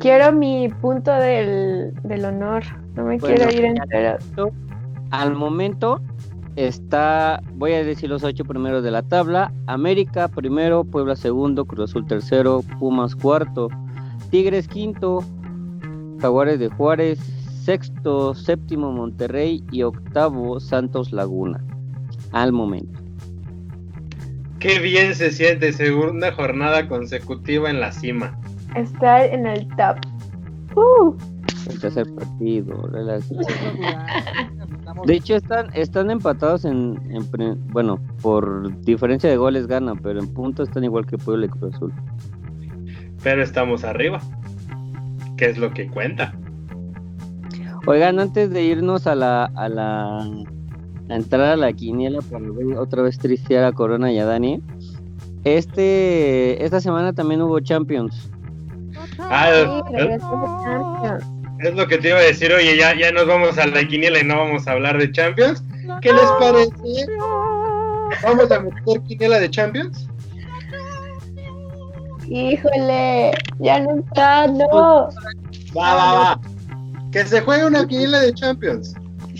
Speaker 3: Quiero mi punto del, del honor. No me quiero ir entero.
Speaker 2: Al momento está, voy a decir los ocho primeros de la tabla. América primero, Puebla segundo, Cruz Azul tercero, Pumas cuarto, Tigres quinto, Jaguares de Juárez sexto, séptimo Monterrey y octavo Santos Laguna. Al momento.
Speaker 4: Qué bien se siente segunda jornada consecutiva en la cima.
Speaker 3: Estar en el top. Uh.
Speaker 2: El tercer partido, De hecho, están, están empatados en, Bueno, por diferencia de goles gana, pero en puntos están igual que Puebla y Cruz Azul.
Speaker 4: Pero estamos arriba, que es lo que cuenta.
Speaker 2: Oigan, antes de irnos a la, a la, a entrar a la quiniela para otra vez tristear a Corona y a Dani, este, esta semana también hubo Champions.
Speaker 4: Ah, es lo que te iba a decir, oye, ya, ya nos vamos a la quiniela y no vamos a hablar de Champions. ¿Qué les parece? ¿Vamos a meter quiniela de Champions?
Speaker 3: Híjole, ya no está, no.
Speaker 4: Va, va, va. Que se juegue una quiniela de Champions.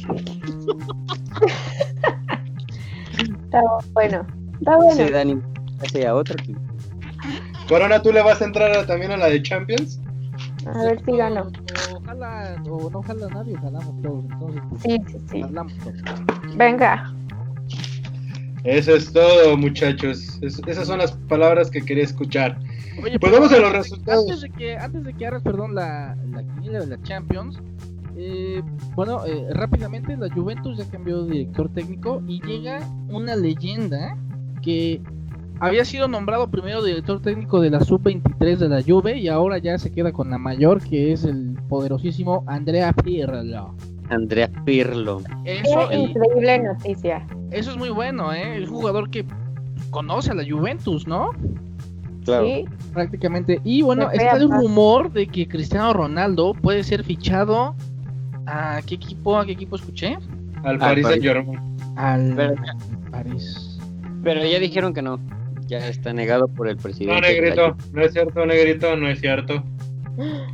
Speaker 3: está bueno, está bueno.
Speaker 2: Sí, Dani, otro.
Speaker 4: Corona, ¿tú le vas a entrar también a la de Champions?
Speaker 3: A ver si gano.
Speaker 5: Ojalá, o no jala nadie, jalamos todos. Entonces, pues,
Speaker 3: sí, sí, sí. Venga.
Speaker 4: Eso es todo, muchachos. esas son las palabras que quería escuchar.
Speaker 5: Oye, pues vamos a los resultados. Antes de que, antes de que hagas, perdón, la, la quiniela de la Champions, eh, bueno, eh, rápidamente la Juventus ya cambió de director técnico y llega una leyenda que había sido nombrado primero director técnico de la sub-23 de la Juve y ahora ya se queda con la mayor que es el poderosísimo Andrea Pirlo.
Speaker 2: Andrea Pirlo.
Speaker 3: Eso, increíble noticia.
Speaker 5: Eso es muy bueno, ¿eh? El jugador que conoce a la Juventus, ¿no?
Speaker 2: Claro.
Speaker 5: Prácticamente. Y bueno, está el rumor de que Cristiano Ronaldo puede ser fichado a qué equipo, a qué equipo escuché?
Speaker 4: Al Paris Saint-Germain.
Speaker 5: Al París.
Speaker 2: Pero ya dijeron que no ya está negado por el presidente.
Speaker 4: No, Negrito, no es cierto, Negrito, no es cierto.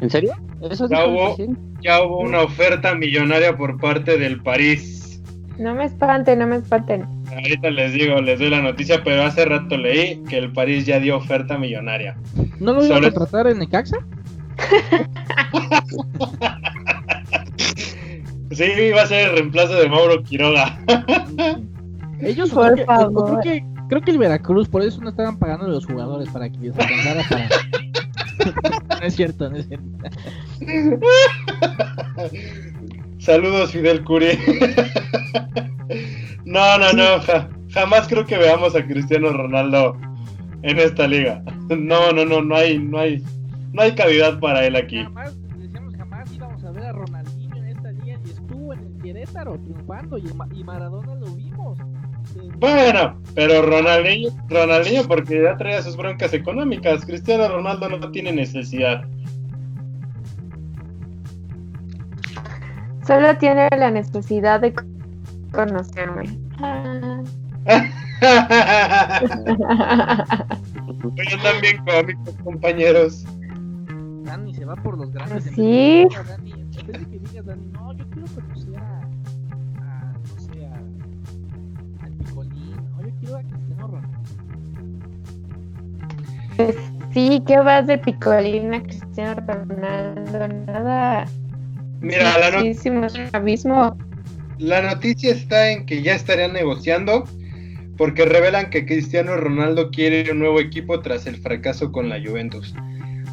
Speaker 2: ¿En serio?
Speaker 4: ¿Eso ya, hubo, ya hubo una oferta millonaria por parte del París.
Speaker 3: No me espanten, no me espanten.
Speaker 4: Ahorita les digo, les doy la noticia, pero hace rato leí que el París ya dio oferta millonaria.
Speaker 5: ¿No lo iban a tratar en Necaxa?
Speaker 4: sí, iba a ser el reemplazo de Mauro Quiroga.
Speaker 5: Ellos, por favor. Creo que Creo que el Veracruz, por eso no estaban pagando a los jugadores para que les alcanzara para. no es cierto, no es cierto.
Speaker 4: Saludos, Fidel Curi. no, no, no. jamás creo que veamos a Cristiano Ronaldo en esta liga. No, no, no, no hay, no hay, no hay calidad para él aquí.
Speaker 5: Jamás, decíamos, jamás íbamos a ver a Ronaldinho en esta liga y estuvo en el Querétaro triunfando y, y Maradona lo vimos.
Speaker 4: Bueno, pero Ronaldinho, Ronaldinho porque ya traía sus broncas económicas. Cristiano Ronaldo no tiene necesidad.
Speaker 3: Solo tiene la necesidad de conocerme.
Speaker 4: Yo también cómicos, compañeros.
Speaker 5: Dani se va por los grandes.
Speaker 3: Sí.
Speaker 5: Dani, en vez de que digas, Dani, no, yo quiero conocer a
Speaker 3: Sí, ¿qué vas de Picolina, Cristiano Ronaldo? Nada.
Speaker 4: Mira, la,
Speaker 3: noticia. abismo.
Speaker 4: la noticia está en que ya estarían negociando, porque revelan que Cristiano Ronaldo quiere un nuevo equipo tras el fracaso con la Juventus.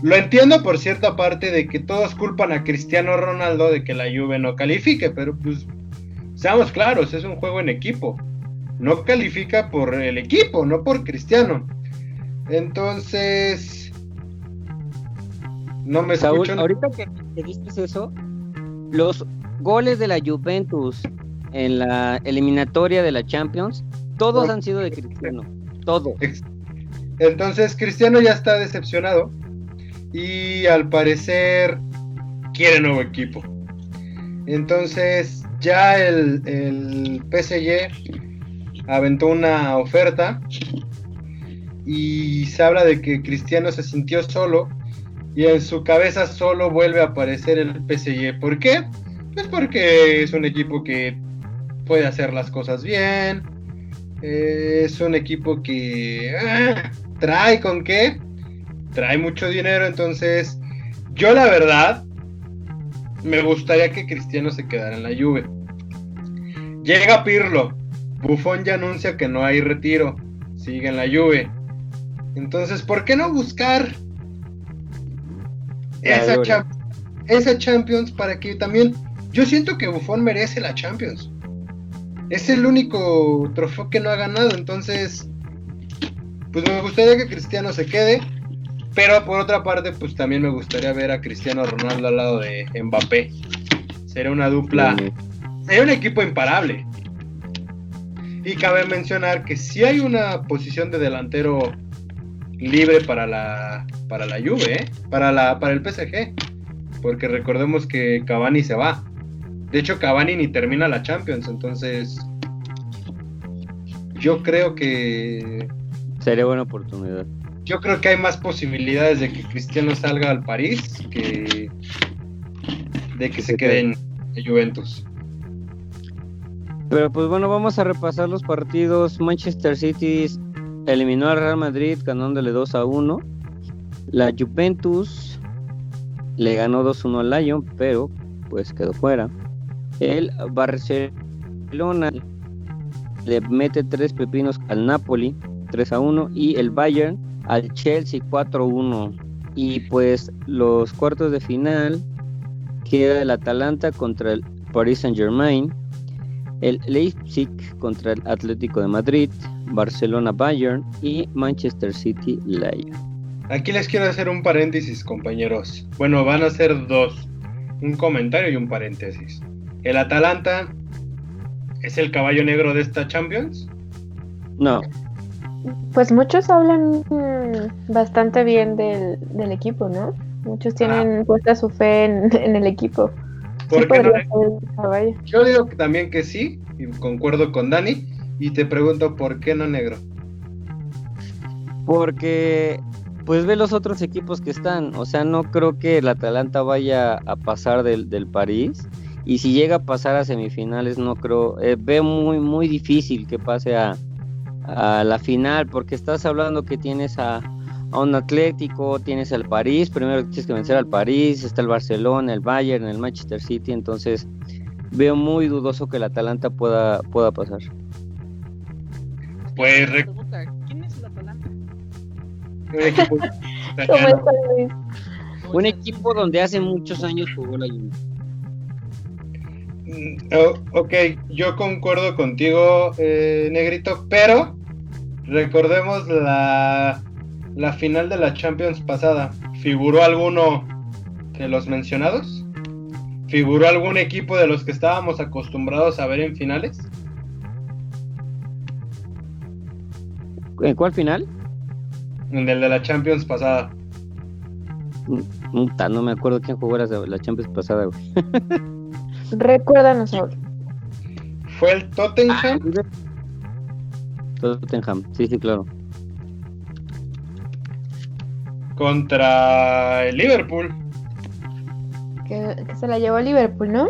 Speaker 4: Lo entiendo por cierta parte de que todos culpan a Cristiano Ronaldo de que la Juve no califique, pero pues seamos claros, es un juego en equipo. No califica por el equipo, no por Cristiano. Entonces,
Speaker 2: no me Saúl, ahorita que, que dices eso, los goles de la Juventus en la eliminatoria de la Champions, todos han sido de Cristiano, todos.
Speaker 4: Entonces, Cristiano ya está decepcionado y al parecer quiere nuevo equipo. Entonces ya el, el PSG aventó una oferta y se habla de que Cristiano se sintió solo y en su cabeza solo vuelve a aparecer el PSG. ¿Por qué? Pues porque es un equipo que puede hacer las cosas bien. Es un equipo que ah, trae con qué trae mucho dinero, entonces yo la verdad me gustaría que Cristiano se quedara en la Juve. Llega Pirlo, Buffon ya anuncia que no hay retiro, sigue en la Juve. Entonces, ¿por qué no buscar esa, esa Champions para que también yo siento que Buffon merece la Champions. Es el único trofeo que no ha ganado, entonces pues me gustaría que Cristiano se quede pero por otra parte, pues también me gustaría ver a Cristiano Ronaldo al lado de Mbappé. Sería una dupla, sería un equipo imparable. Y cabe mencionar que si hay una posición de delantero libre para la para la Juve, ¿eh? para la para el PSG, porque recordemos que Cavani se va. De hecho, Cavani ni termina la Champions, entonces yo creo que
Speaker 2: sería buena oportunidad
Speaker 4: yo creo que hay más posibilidades de que Cristiano salga al París que de que se quede en Juventus.
Speaker 2: Pero pues bueno, vamos a repasar los partidos. Manchester City eliminó al Real Madrid ganándole 2 a 1. La Juventus le ganó 2-1 al Lyon, pero pues quedó fuera. El Barcelona le mete tres pepinos al Napoli, 3 a 1. Y el Bayern al Chelsea 4-1. Y pues los cuartos de final queda el Atalanta contra el Paris Saint Germain, el Leipzig contra el Atlético de Madrid, Barcelona Bayern y Manchester City Lyon.
Speaker 4: Aquí les quiero hacer un paréntesis, compañeros. Bueno, van a ser dos, un comentario y un paréntesis. El Atalanta es el caballo negro de esta Champions.
Speaker 2: No.
Speaker 3: Pues muchos hablan bastante bien del, equipo, ¿no? Muchos tienen ah. puesta su fe en, el equipo.
Speaker 4: Yo digo que también que sí, y concuerdo con Dani, y te pregunto por qué no negro.
Speaker 2: Porque pues ve los otros equipos que están, o sea, no creo que el Atalanta vaya a pasar del, del París y si llega a pasar a semifinales no creo, eh, veo muy muy difícil que pase a, a la final, porque estás hablando que tienes a, un Atlético, tienes al París, primero tienes que vencer al París, está el Barcelona, el Bayern, el Manchester City, entonces veo muy dudoso que el Atalanta pueda, pueda pasar.
Speaker 5: Pues ¿quién es el Atalanta?
Speaker 2: Un equipo, donde hace muchos años jugó la Juve.
Speaker 4: Mm, oh, ok, yo concuerdo contigo, eh, Negrito, pero recordemos la, la final de la Champions pasada. ¿Figuró alguno de los mencionados? ¿Figuró algún equipo de los que estábamos acostumbrados a ver en finales?
Speaker 2: ¿En cuál final?
Speaker 4: En el de la Champions pasada.
Speaker 2: Mm, no me acuerdo quién jugó la, la Champions pasada, güey.
Speaker 3: Recuérdanos ahora.
Speaker 4: ¿Fue el Tottenham? Ah,
Speaker 2: Tottenham, sí, sí, claro.
Speaker 4: Contra el Liverpool.
Speaker 3: Que, se la llevó a Liverpool, ¿no?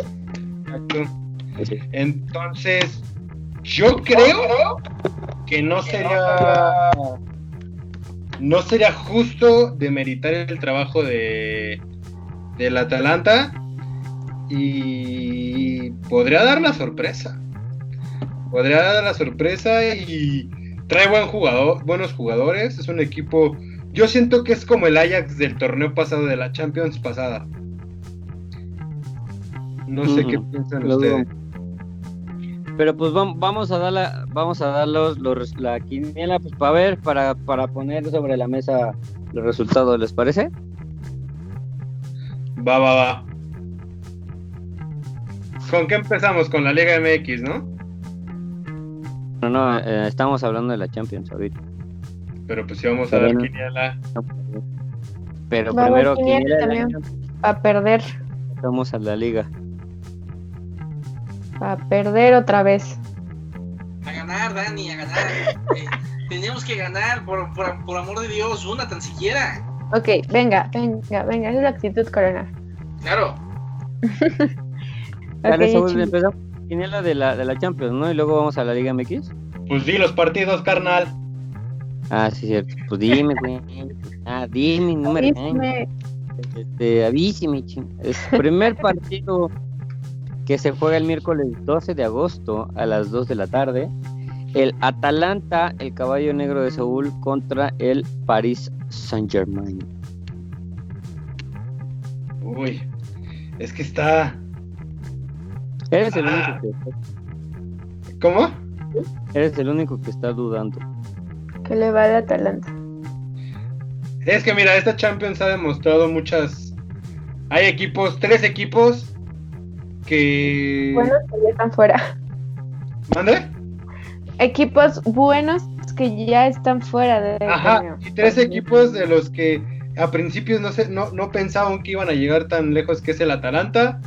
Speaker 4: Entonces, yo creo que no sería no sería justo demeritar el trabajo de del Atalanta y podría dar la sorpresa. Podría dar la sorpresa y trae buen jugador, buenos jugadores, es un equipo, yo siento que es como el Ajax del torneo pasado de la Champions pasada. No sé qué piensan ustedes.
Speaker 2: Pero pues vamos a dar la, vamos a dar los, la quiniela pues para ver, para, para poner sobre la mesa los resultados, ¿les parece?
Speaker 4: Va, va, va. ¿Con qué empezamos? Con la Liga MX, ¿no?
Speaker 2: No, no, eh, estamos hablando de la Champions ahorita.
Speaker 4: Pero pues si vamos a dar quiniela.
Speaker 2: Pero primero quiniela
Speaker 3: también a perder.
Speaker 2: Vamos a la liga.
Speaker 3: A perder otra vez.
Speaker 6: A ganar, Dani, a ganar. Eh, tenemos que ganar, por, por, amor de Dios, una tan siquiera.
Speaker 3: Ok, venga, venga, venga, esa es la actitud, Corona.
Speaker 6: Claro.
Speaker 2: Dale, okay, empezamos quiniela de la, de la Champions, ¿no? Y luego vamos a la Liga MX.
Speaker 4: Pues di los partidos, carnal.
Speaker 2: Ah, sí, cierto. Pues dime, güey. Ah, dime, no me regañes. Este, avísime, ching. Es primer partido que se juega el miércoles 12 de agosto a las 2 de la tarde. El Atalanta, el caballo negro de Seúl, contra el Paris Saint-Germain.
Speaker 4: Uy, es que está,
Speaker 2: Eres el único que
Speaker 4: ¿Cómo?
Speaker 2: Eres el único que está dudando.
Speaker 3: Que le va de Atalanta.
Speaker 4: Es que mira, esta Champions ha demostrado muchas. Hay equipos, tres equipos que.
Speaker 3: Buenos que ya están fuera.
Speaker 4: ¿Mande?
Speaker 3: Equipos buenos que ya están fuera de.
Speaker 4: Ajá, y tres equipos de los que a principios no, sé, no, no pensaban que iban a llegar tan lejos, que es el Atalanta,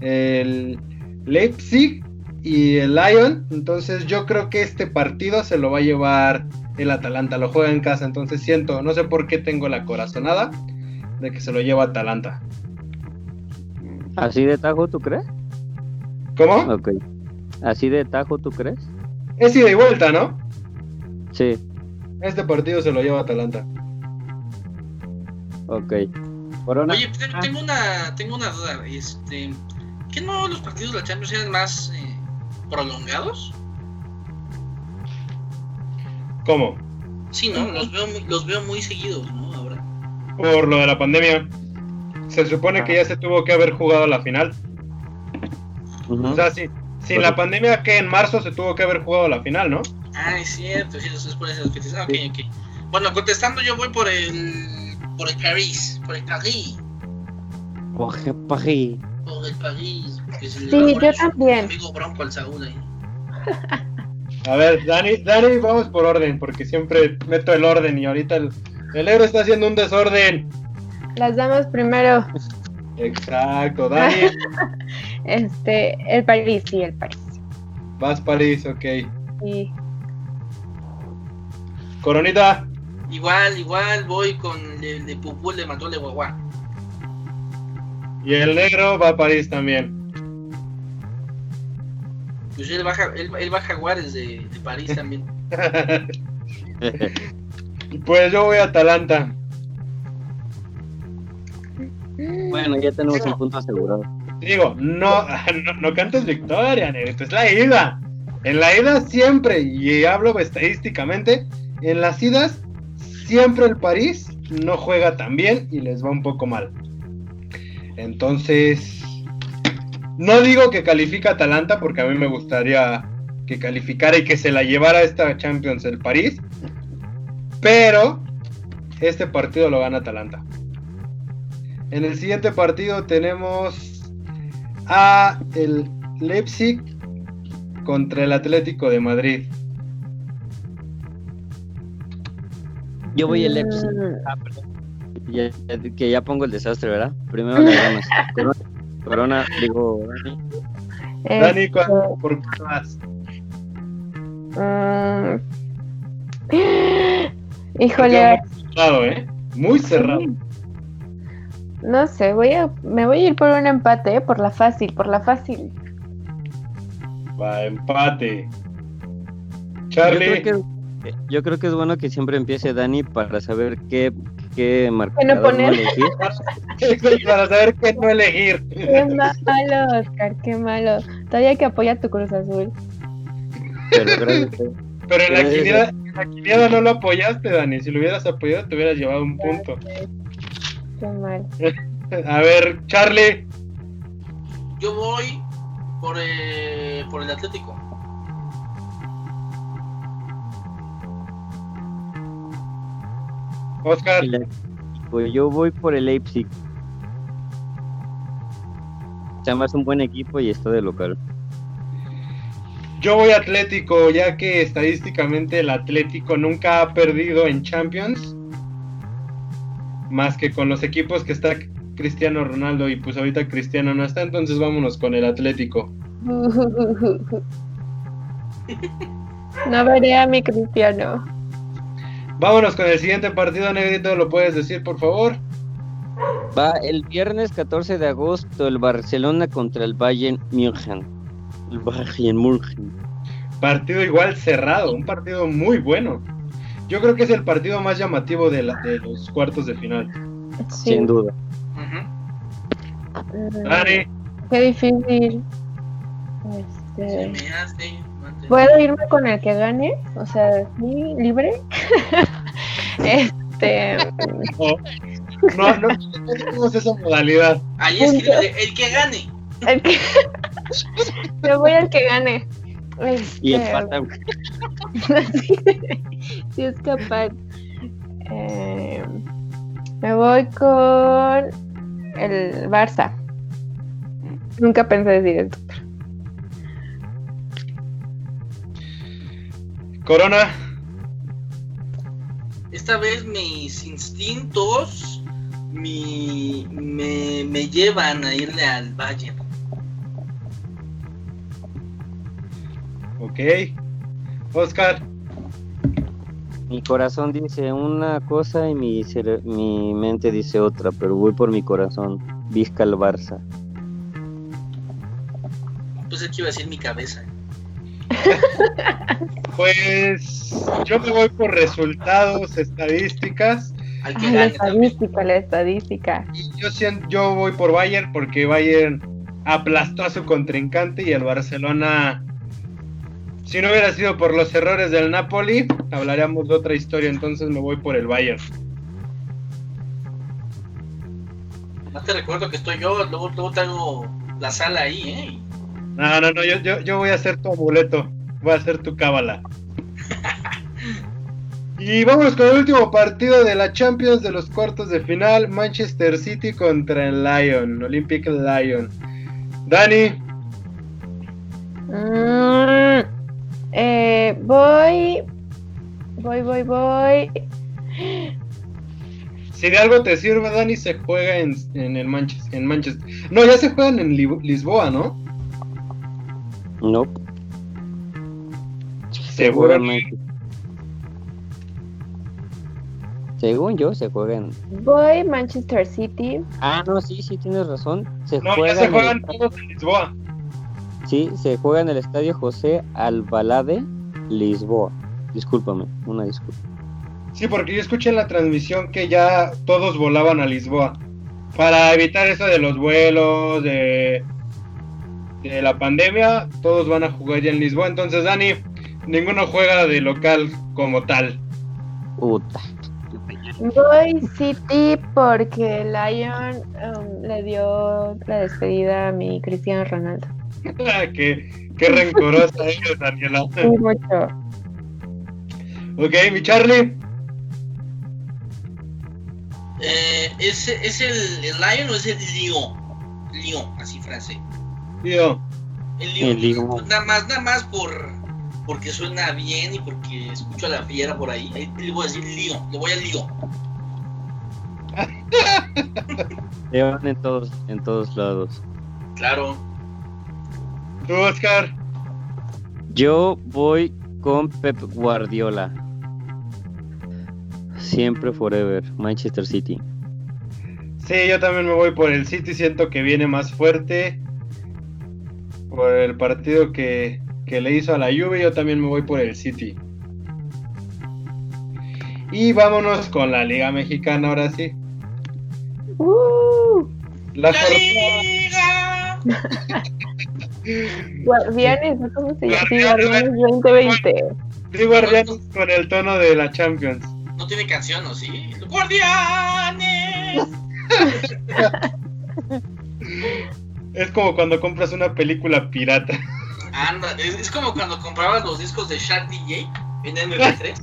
Speaker 4: el Leipzig y el Lyon. Entonces yo creo que este partido se lo va a llevar el Atalanta. Lo juega en casa. Entonces siento, no sé por qué tengo la corazonada de que se lo lleva Atalanta.
Speaker 2: ¿Así de tajo tú crees?
Speaker 4: ¿Cómo?
Speaker 2: Ok. ¿Así de tajo tú crees?
Speaker 4: Es ida y vuelta, ¿no?
Speaker 2: Sí.
Speaker 4: Este partido se lo lleva Atalanta.
Speaker 2: Ok.
Speaker 6: Oye, tengo una, tengo una duda. Este, ¿Qué no los partidos de la Champions eran más eh, prolongados?
Speaker 4: ¿Cómo?
Speaker 6: Sí, ¿no? Los veo, muy, los veo muy seguidos, ¿no? Ahora.
Speaker 4: Por lo de la pandemia. Se supone que ya se tuvo que haber jugado la final. O sea, sí, sin la pandemia que en marzo se tuvo que haber jugado la final, ¿no?
Speaker 6: Ah, es cierto, sí, eso es por esas fechas. Ah, ok, ok. Bueno, contestando yo voy por el por el París, por el París.
Speaker 2: Por el París
Speaker 6: del París.
Speaker 3: sí, yo también.
Speaker 6: Amigo Bronco al Saúl ahí.
Speaker 4: A ver, Dani, Dani, vamos por orden, porque siempre meto el orden y ahorita el, el Euro está haciendo un desorden.
Speaker 3: Las damas primero.
Speaker 4: Exacto, Dani.
Speaker 3: este, el París, sí, el París.
Speaker 4: Vas París, ok.
Speaker 3: Sí.
Speaker 4: Coronita.
Speaker 6: Igual, igual voy con el de Pupul de Matole Guaguá.
Speaker 4: Y el negro va a París también.
Speaker 6: Pues él baja, él, él baja Juárez de, de París también.
Speaker 4: pues yo voy a Atalanta.
Speaker 2: Bueno, ya tenemos un punto asegurado.
Speaker 4: Digo, no, no, no cantes victoria, Negrito, es la ida. En la ida siempre, y hablo estadísticamente, en las idas siempre el París no juega tan bien y les va un poco mal. Entonces, no digo que califica Atalanta porque a mí me gustaría que calificara y que se la llevara esta Champions el París, pero este partido lo gana Atalanta. En el siguiente partido tenemos a el Leipzig contra el Atlético de Madrid.
Speaker 2: Yo voy al Leipzig. Mm. Ah, perdón que ya pongo el desastre, ¿verdad? Primero le damos. Corona, digo,
Speaker 4: Dani. Dani, este, ¿por qué más?
Speaker 3: Mm. híjole.
Speaker 4: Muy cerrado, ¿eh? Muy cerrado.
Speaker 3: No sé, voy a, me voy a ir por un empate, ¿eh? por la fácil, por la fácil.
Speaker 4: Va, empate. Charlie.
Speaker 2: yo creo que es bueno que siempre empiece Dani para saber qué, qué
Speaker 3: no poner. elegir.
Speaker 4: para saber qué no elegir.
Speaker 3: Qué malo, Oscar, qué malo. Todavía que apoya tu Cruz Azul.
Speaker 4: Pero, en, la quiniela, la quiniela no lo apoyaste, Dani. Si lo hubieras apoyado, te hubieras llevado un punto.
Speaker 3: Qué mal.
Speaker 4: A ver, Charlie.
Speaker 6: Yo voy por, eh, por el Atlético.
Speaker 4: Oscar.
Speaker 2: Pues yo voy por el Leipzig. Chama es un buen equipo y está de local.
Speaker 4: Yo voy Atlético, ya que estadísticamente el Atlético nunca ha perdido en Champions. Más que con los equipos que está Cristiano Ronaldo y pues ahorita Cristiano no está, entonces vámonos con el Atlético.
Speaker 3: No veré a mi Cristiano.
Speaker 4: Vámonos con el siguiente partido, Negrito, ¿lo puedes decir, por favor?
Speaker 2: Va el viernes 14 de agosto el Barcelona contra el Bayern München. El Bayern München.
Speaker 4: Partido igual cerrado, un partido muy bueno. Yo creo que es el partido más llamativo de, la- de los cuartos de final.
Speaker 3: Sí.
Speaker 2: Sin duda.
Speaker 4: Dani,
Speaker 3: Qué difícil.
Speaker 6: Se
Speaker 3: Este,
Speaker 6: me hace.
Speaker 3: ¿Puedo irme con el que gane? O sea, ¿sí? libre. este.
Speaker 4: no, no, no tenemos esa modalidad.
Speaker 6: Ahí escribe el que gane.
Speaker 3: el que- Me voy al que gane.
Speaker 2: Y
Speaker 3: Este,
Speaker 2: empata.
Speaker 3: sí, sí es capaz. Eh, me voy con el Barça. Nunca pensé decir esto.
Speaker 4: Corona,
Speaker 6: Esta vez mis instintos mi, me, me llevan a irle al Bayern.
Speaker 4: ok. Oscar,
Speaker 2: Mi corazón dice una cosa y mi, mi mente dice otra, pero voy por mi corazón. Vizca el Barça.
Speaker 6: Pues aquí iba a decir mi cabeza.
Speaker 4: pues yo me voy por resultados, estadísticas.
Speaker 6: Al que
Speaker 3: Ay, la estadística, la estadística.
Speaker 4: Y yo, sien- yo voy por Bayern porque Bayern aplastó a su contrincante y el Barcelona, si no hubiera sido por los errores del Napoli, hablaríamos de otra historia, entonces me voy por el Bayern.
Speaker 6: Más te recuerdo que estoy yo, luego, luego traigo la sala ahí, ¿eh?
Speaker 4: No, no, no, yo, yo, yo voy a ser tu amuleto, voy a ser tu cábala. Y vamos con el último partido de la Champions de los cuartos de final, Manchester City contra el Lyon, Olympic Lyon. Dani,
Speaker 3: Mm, eh, voy. Voy, voy, voy.
Speaker 4: si de algo te sirve, Dani, se juega en, en el Manchester, en Manchester. No, ya se juegan en Li- Lisboa, ¿no?
Speaker 2: No. Seguramente. Según yo, se juegan.
Speaker 3: Voy Manchester City.
Speaker 2: Ah, no, sí, sí, tienes razón. Se
Speaker 4: No, ya
Speaker 2: juega
Speaker 4: se juegan
Speaker 2: el-
Speaker 4: todos en Lisboa.
Speaker 2: Sí, se juega en el estadio José Albalade, Lisboa. Discúlpame, una disculpa.
Speaker 4: Sí, porque yo escuché en la transmisión que ya todos volaban a Lisboa. Para evitar eso de los vuelos, de, de la pandemia, todos van a jugar ya en Lisboa. Entonces, Dani, ninguno juega de local como tal.
Speaker 2: Puta.
Speaker 3: Voy City porque Lion um, le dio la despedida a mi Cristiano Ronaldo.
Speaker 4: qué, qué rencorosa eres, Daniela.
Speaker 3: Sí, mucho.
Speaker 4: ok, mi Charlie.
Speaker 6: Eh, ¿es, ¿Es el, el Lion o es el Lyon? Lyon, así francés.
Speaker 4: Tío,
Speaker 6: El Lyon.
Speaker 2: El.
Speaker 6: Pues nada más, nada más por porque suena bien y porque escucho a la fiera por ahí. Ahí Le voy a decir Lyon, le voy al Lyon.
Speaker 2: Se van en todos, en todos lados.
Speaker 6: Claro.
Speaker 4: tú, Oscar.
Speaker 2: Yo voy con Pep Guardiola. Siempre forever, Manchester City.
Speaker 4: Sí, yo también me voy por el City. Siento que viene más fuerte. Por el partido que, que le hizo a la Juve, yo también me voy por el City. Y vámonos con la Liga Mexicana ahora sí.
Speaker 3: Uh,
Speaker 4: La
Speaker 6: ¡La
Speaker 4: jornada-
Speaker 6: Liga!
Speaker 3: Guardianes, ¿no? ¿cómo se llama?
Speaker 4: Guardianes
Speaker 3: 2020.
Speaker 4: Sí, Guardianes con el tono de la Champions.
Speaker 5: No tiene canción, ¿o sí? ¡Guardianes!
Speaker 4: Es como cuando compras una película pirata.
Speaker 5: Anda, es, es como cuando comprabas los discos de Shaq DJ en MP3.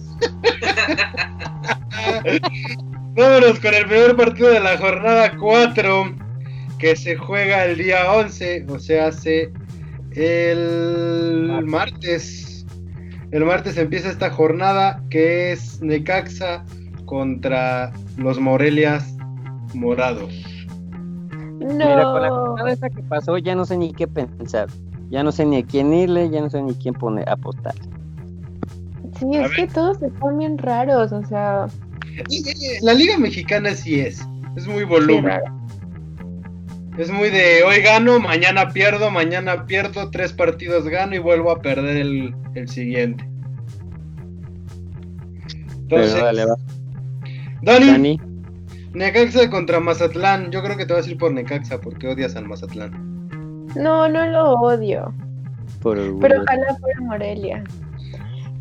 Speaker 4: Vámonos con el primer partido de la jornada 4 que se juega el día 11, o sea, hace el martes. El martes empieza esta jornada que es Necaxa contra los Morelias Morados.
Speaker 2: Mira, con la
Speaker 3: No.
Speaker 2: jornada esa que pasó, ya no sé ni qué pensar. Ya no sé ni a quién irle, ya no sé ni quién poner, apostar.
Speaker 3: Sí,
Speaker 4: A
Speaker 3: es que todos están bien raros, o sea,
Speaker 4: La Liga Mexicana sí es, es muy volumen. Es muy de hoy gano, mañana pierdo, mañana pierdo, tres partidos gano y vuelvo a perder el, el siguiente.
Speaker 2: Pero
Speaker 4: Entonces,
Speaker 2: dale, va.
Speaker 4: Dani,
Speaker 2: Dani,
Speaker 4: Necaxa contra Mazatlán. Yo creo que te vas a ir por Necaxa porque odias al Mazatlán.
Speaker 3: No, no lo odio,
Speaker 2: por
Speaker 3: pero ojalá fuera Morelia.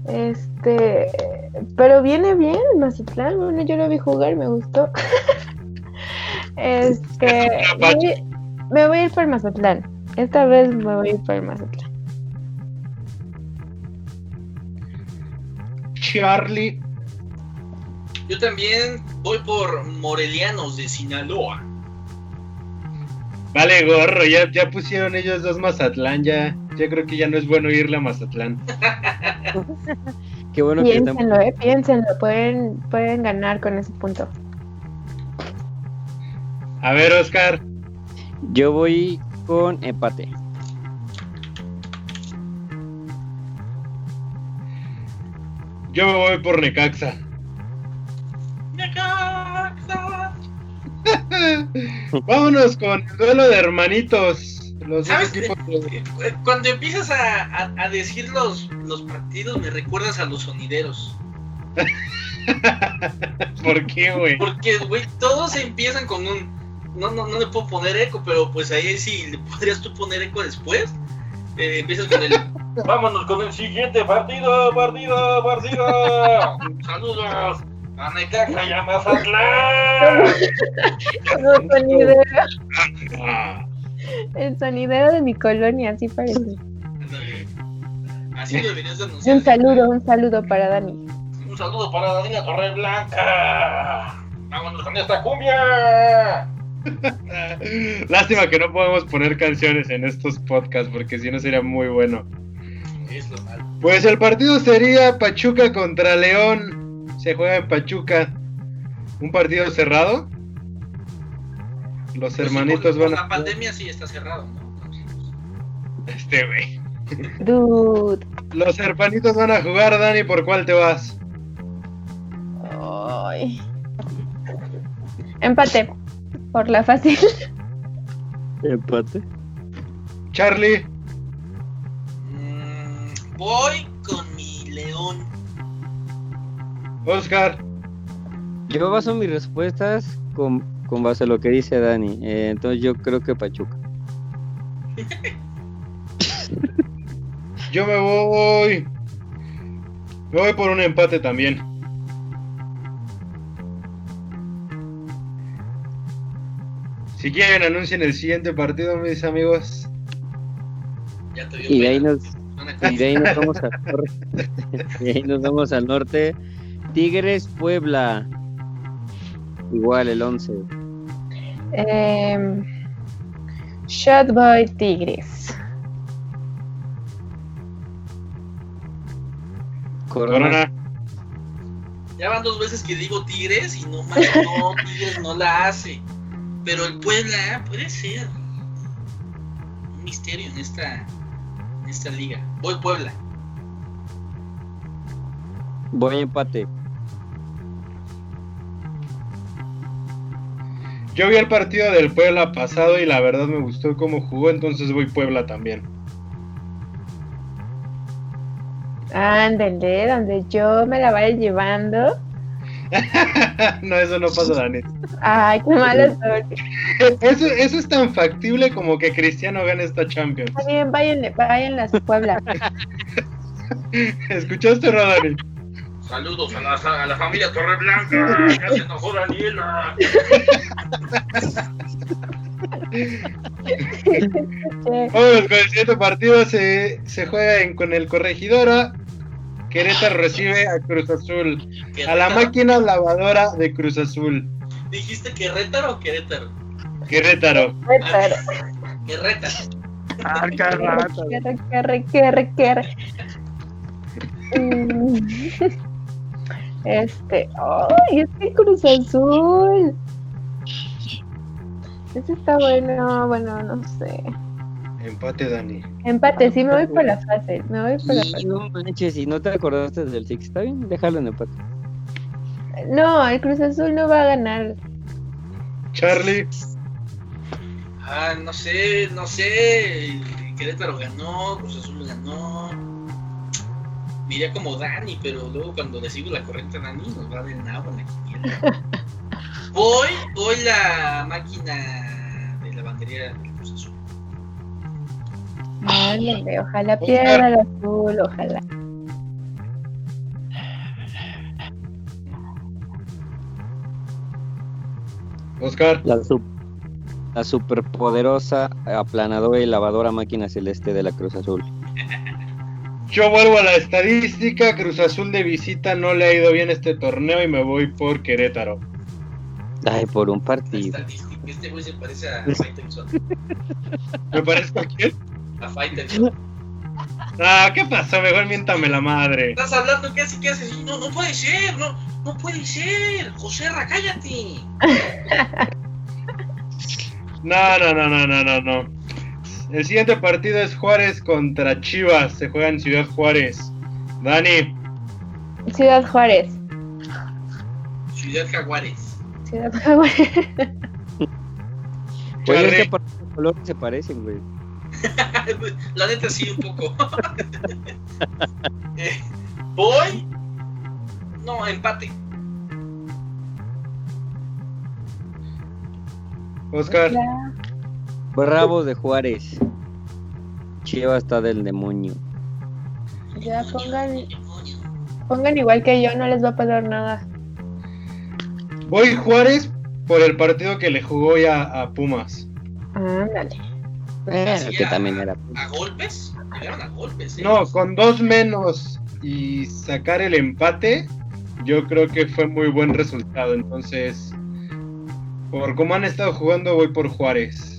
Speaker 3: Este, pero viene bien el Mazatlán, bueno, yo lo vi jugar, me gustó. este, me voy, me voy a ir por Mazatlán. Esta vez me voy a ir por Mazatlán.
Speaker 4: Charlie,
Speaker 5: Yo también voy por Morelianos de Sinaloa.
Speaker 4: vale gorro, ya, ya pusieron ellos dos Mazatlán, ya, ya creo que ya no es bueno irle a Mazatlán.
Speaker 2: Qué bueno que estamos-
Speaker 3: Piénsenlo, eh, piénsenlo, pueden, pueden ganar con ese punto.
Speaker 4: A ver, Oscar,
Speaker 2: Yo voy con empate.
Speaker 4: yo me voy por. Necaxa. Vámonos con el duelo de hermanitos. Los
Speaker 5: ¿Sabes?
Speaker 4: de-
Speaker 5: Eh, Cuando empiezas a, a- a decir los, los partidos, me recuerdas a los sonideros.
Speaker 4: ¿Por qué, güey?
Speaker 5: Porque, güey, todos empiezan con un. No, no, no le puedo poner eco, pero pues ahí sí le podrías tú poner eco después. Eh, empiezas con el. Vámonos con el siguiente partido, partido, partido. Saludos a Necaxa y a Mazatlán.
Speaker 3: El sonidero,
Speaker 4: Ah,
Speaker 3: el sonidero de mi colonia, así parece.
Speaker 5: Así deberías de anunciar.
Speaker 3: Un saludo, un saludo para Dani.
Speaker 5: Un saludo para Daniela Torreblanca. Vámonos con esta cumbia.
Speaker 4: Lástima que no podemos poner canciones en estos podcasts porque si no sería muy bueno.
Speaker 5: Es lo malo.
Speaker 4: Pues el partido sería Pachuca contra León. Se juega en Pachuca. Un partido cerrado. Los
Speaker 5: Pues sí,
Speaker 4: hermanitos
Speaker 5: por- por
Speaker 4: van a.
Speaker 5: La pandemia sí está cerrado, ¿no?
Speaker 4: Este güey.
Speaker 3: Dude.
Speaker 4: Los hermanitos van a jugar, Dani. ¿Por cuál te vas?
Speaker 3: Ay. Empate. Por la fácil.
Speaker 2: Empate.
Speaker 4: Charlie.
Speaker 5: mm, voy con mi león.
Speaker 4: Oscar.
Speaker 2: Yo baso mis respuestas con, con base a lo que dice Dani. Eh, entonces yo creo que Pachuca.
Speaker 4: Yo me voy. Me voy por un empate también. Si quieren, anuncien el siguiente partido, mis amigos.
Speaker 5: Ya te dio
Speaker 2: Y de nos, y de ahí nos vamos al norte. Y ahí nos vamos al norte. Tigres Puebla. Igual el 11.
Speaker 3: Em, Shot Boy Tigres.
Speaker 2: Corona.
Speaker 4: Corona.
Speaker 5: Ya van dos veces que digo Tigres y no más, no, Tigres no la hace. Pero el Puebla puede ser un misterio en esta, en esta liga. Voy Puebla.
Speaker 2: Voy empate.
Speaker 4: Yo vi el partido del Puebla pasado y la verdad me gustó cómo jugó, entonces voy Puebla también.
Speaker 3: Ándale, donde yo me la vaya llevando.
Speaker 4: no, eso no pasa, Dani.
Speaker 3: Ay, qué mala suerte.
Speaker 4: Eso, eso es tan factible como que Cristiano gane esta Champions.
Speaker 3: Bien, vayan, vayan a su Puebla.
Speaker 4: ¿Escuchaste, Rodani?
Speaker 5: Saludos a la, a la familia Torreblanca. Ya se enojó Daniela.
Speaker 4: Vamos con el siguiente partido. Se, se juega en- con el Corregidora. Querétaro recibe a Cruz Azul. A la
Speaker 5: Querétaro.
Speaker 4: máquina lavadora de Cruz Azul.
Speaker 5: ¿Dijiste Querétaro o Querétaro?
Speaker 4: Querétaro.
Speaker 3: Querétaro.
Speaker 5: Querétaro.
Speaker 3: Querre, querre, querre, querre. Este, ¡ay! Es que Cruz Azul. Ese está bueno, bueno, no sé.
Speaker 4: Empate, Dani.
Speaker 3: Empate, sí, me voy por la fase. Me voy por la fase.
Speaker 2: no manches, si no te acordaste del Six, está bien, déjalo en empate.
Speaker 3: No, el Cruz Azul no va a ganar.
Speaker 4: Charlie.
Speaker 5: Ah, no sé, no sé. Querétaro ganó, Cruz Azul ganó. Diría como Dani, pero luego cuando le sigo la corriente a Dani nos va del nabo en la quiniela. Voy, voy la máquina de lavandería del Cruz Azul.
Speaker 3: Ándale, ojalá pierda el azul, ojalá.
Speaker 4: Oscar.
Speaker 2: La, su- la superpoderosa aplanadora y lavadora máquina celeste de la Cruz Azul.
Speaker 4: Yo vuelvo a la estadística. Cruz Azul de visita no le ha ido bien este torneo y me voy por Querétaro.
Speaker 2: Ay, por un partido.
Speaker 5: Este güey se parece a Faitelson.
Speaker 4: ¿Me parece a quién?
Speaker 5: A Faitelson.
Speaker 4: Ah, ¿qué pasó? Mejor miéntame la madre.
Speaker 5: Estás hablando casi que haces. No, no puede ser, no, no puede ser. José Ra, cállate.
Speaker 4: No, no, no, no, no, no, no. El siguiente partido es Juárez contra Chivas. Se juega en Ciudad Juárez. Dani,
Speaker 3: Ciudad Juárez.
Speaker 5: Ciudad Jaguares.
Speaker 3: Ciudad Juárez.
Speaker 2: Oye, este par- los colores se parecen, güey.
Speaker 5: La neta sí, un poco. Eh, Voy. No, empate.
Speaker 4: Oscar,
Speaker 3: Ya,
Speaker 2: Bravo de Juárez. Chivas está del demonio.
Speaker 3: ya pongan, pongan igual que yo, no les va a pasar nada.
Speaker 4: voy Juárez por el partido que le jugó ya a Pumas.
Speaker 3: Ándale.
Speaker 5: Así
Speaker 2: que
Speaker 5: a-
Speaker 2: también era.
Speaker 5: ¿A golpes? Llegaron a golpes. ¿eh?
Speaker 4: No, con dos menos y sacar el empate, yo creo que fue muy buen resultado. Entonces, por cómo han estado jugando, voy por Juárez.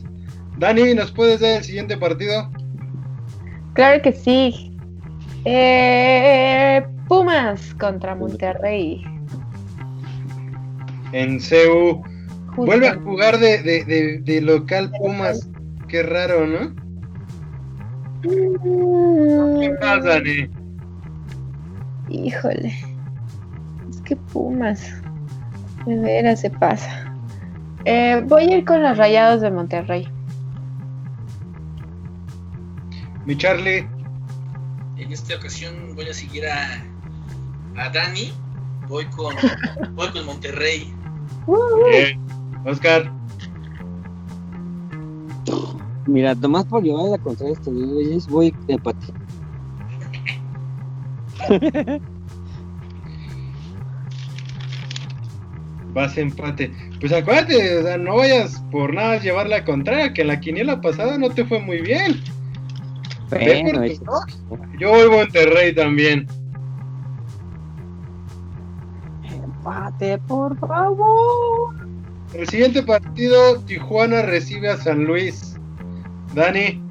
Speaker 4: Dani, ¿nos puedes dar el siguiente partido?
Speaker 3: Claro que sí. Eh, Pumas contra Monterrey.
Speaker 4: En.
Speaker 3: Justo.
Speaker 4: Vuelve a jugar de, de- de- de local Pumas. Qué raro, ¿no? ¿Qué más, Dani?
Speaker 3: Híjole. Es que Pumas. De veras se pasa. Eh, voy a ir con los rayados de Monterrey.
Speaker 4: Mi Charlie.
Speaker 5: En esta ocasión voy a seguir a, a Dani. Voy con, voy con Monterrey.
Speaker 4: Bien. Oscar.
Speaker 2: Mira, nomás por llevar la contra estos güeyes, voy de empate.
Speaker 4: Vas a empate. Pues acuérdate, o sea, no vayas por nada a llevar la contraria, que en la quiniela pasada no te fue muy bien.
Speaker 2: Bueno, es-.
Speaker 4: Yo voy Monterrey también.
Speaker 2: empate, por favor.
Speaker 4: El siguiente partido, Tijuana recibe a San Luis. Dani,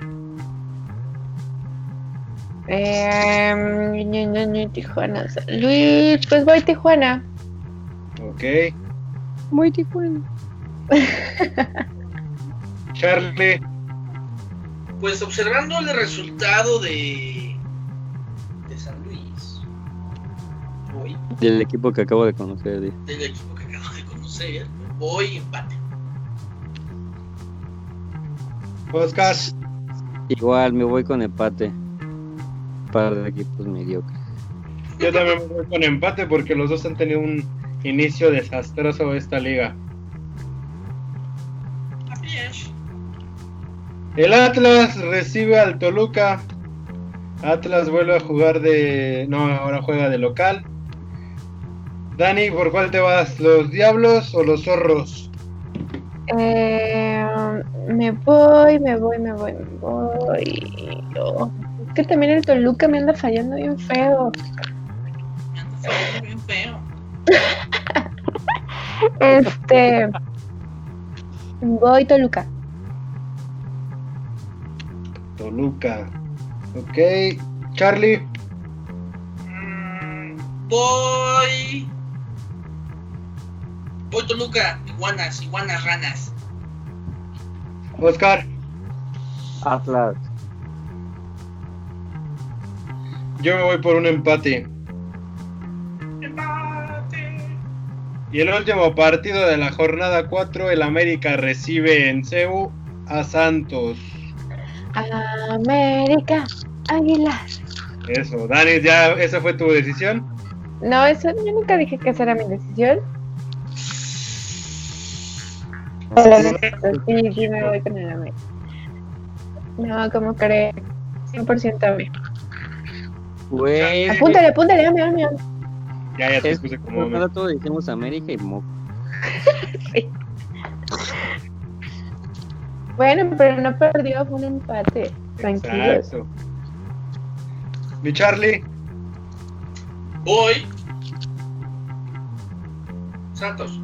Speaker 3: Eh, Tijuana. San Luis, pues voy Tijuana.
Speaker 4: ok.
Speaker 2: Muy Tijuana.
Speaker 4: Charlie,
Speaker 5: Pues observando el resultado de, de San Luis, voy
Speaker 2: Del equipo que acabo de conocer. dice.
Speaker 5: del equipo que acabo de conocer, voy empate.
Speaker 4: Oscar,
Speaker 2: Igual me voy con empate. Par de equipos mediocres.
Speaker 4: yo también me voy con empate porque los dos han tenido un inicio desastroso esta liga.
Speaker 5: Así es.
Speaker 4: El Atlas recibe al Toluca. Atlas vuelve a jugar de. No, ahora juega de local. Dani, ¿por cuál te vas? ¿Los Diablos o los Zorros?
Speaker 3: Eh, me voy, me voy, me voy, me voy. Oh, es que también el Toluca me anda fallando bien feo.
Speaker 5: Me anda fallando bien feo.
Speaker 3: Este. Voy Toluca.
Speaker 4: Toluca. Ok. Charlie.
Speaker 5: Mm, voy. Voy Toluca, iguanas, iguanas ranas.
Speaker 4: Oscar.
Speaker 2: Atlas.
Speaker 4: Yo me voy por un empate.
Speaker 5: Empate.
Speaker 4: Y el último partido de la jornada 4, el América recibe en CEU a Santos.
Speaker 3: América, Águilas.
Speaker 4: Eso, Dani, ¿ya esa fue tu decisión?
Speaker 3: No, eso yo nunca dije que esa era mi decisión. Pero sí, sí me voy con el América. No, como crees. 100% a mí.
Speaker 2: Güey.
Speaker 3: Apúntale, apúntale, ame, ame, ame.
Speaker 4: Ya, ya te
Speaker 2: Es-
Speaker 4: puse como...
Speaker 2: Todo dijimos América y Moco.
Speaker 3: Bueno, pero no perdió, fue un empate. Tranquilos.
Speaker 4: Exacto. Mi Charlie.
Speaker 5: Voy. Santos.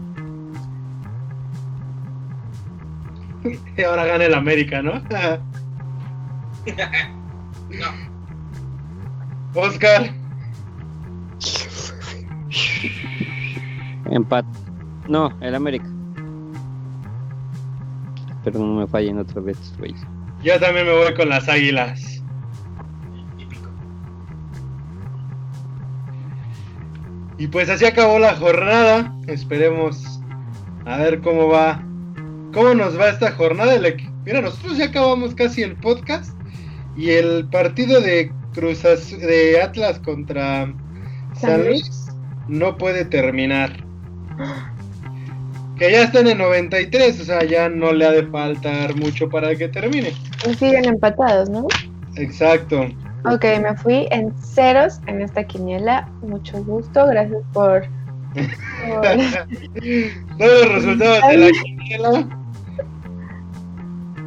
Speaker 4: Y ahora gana el América, ¿no?
Speaker 5: No.
Speaker 4: Oscar.
Speaker 2: Empate. No, el América. Pero no me fallen otra vez, güey.
Speaker 4: Yo también me voy con las águilas.
Speaker 5: Típico.
Speaker 4: Y pues así acabó la jornada. Esperemos a ver cómo va. ¿Cómo nos va esta jornada? Mira, nosotros ya acabamos casi el podcast. Y el partido de Cruz de Atlas contra San
Speaker 3: San
Speaker 4: Luis no puede terminar. Que ya están en 93, o sea, ya no le ha de faltar mucho para que termine.
Speaker 3: Y siguen empatados, ¿no?
Speaker 4: Exacto.
Speaker 3: Ok, me fui en ceros en esta quiniela. Mucho gusto, gracias por. por-
Speaker 4: Todos los resultados de la quiniela.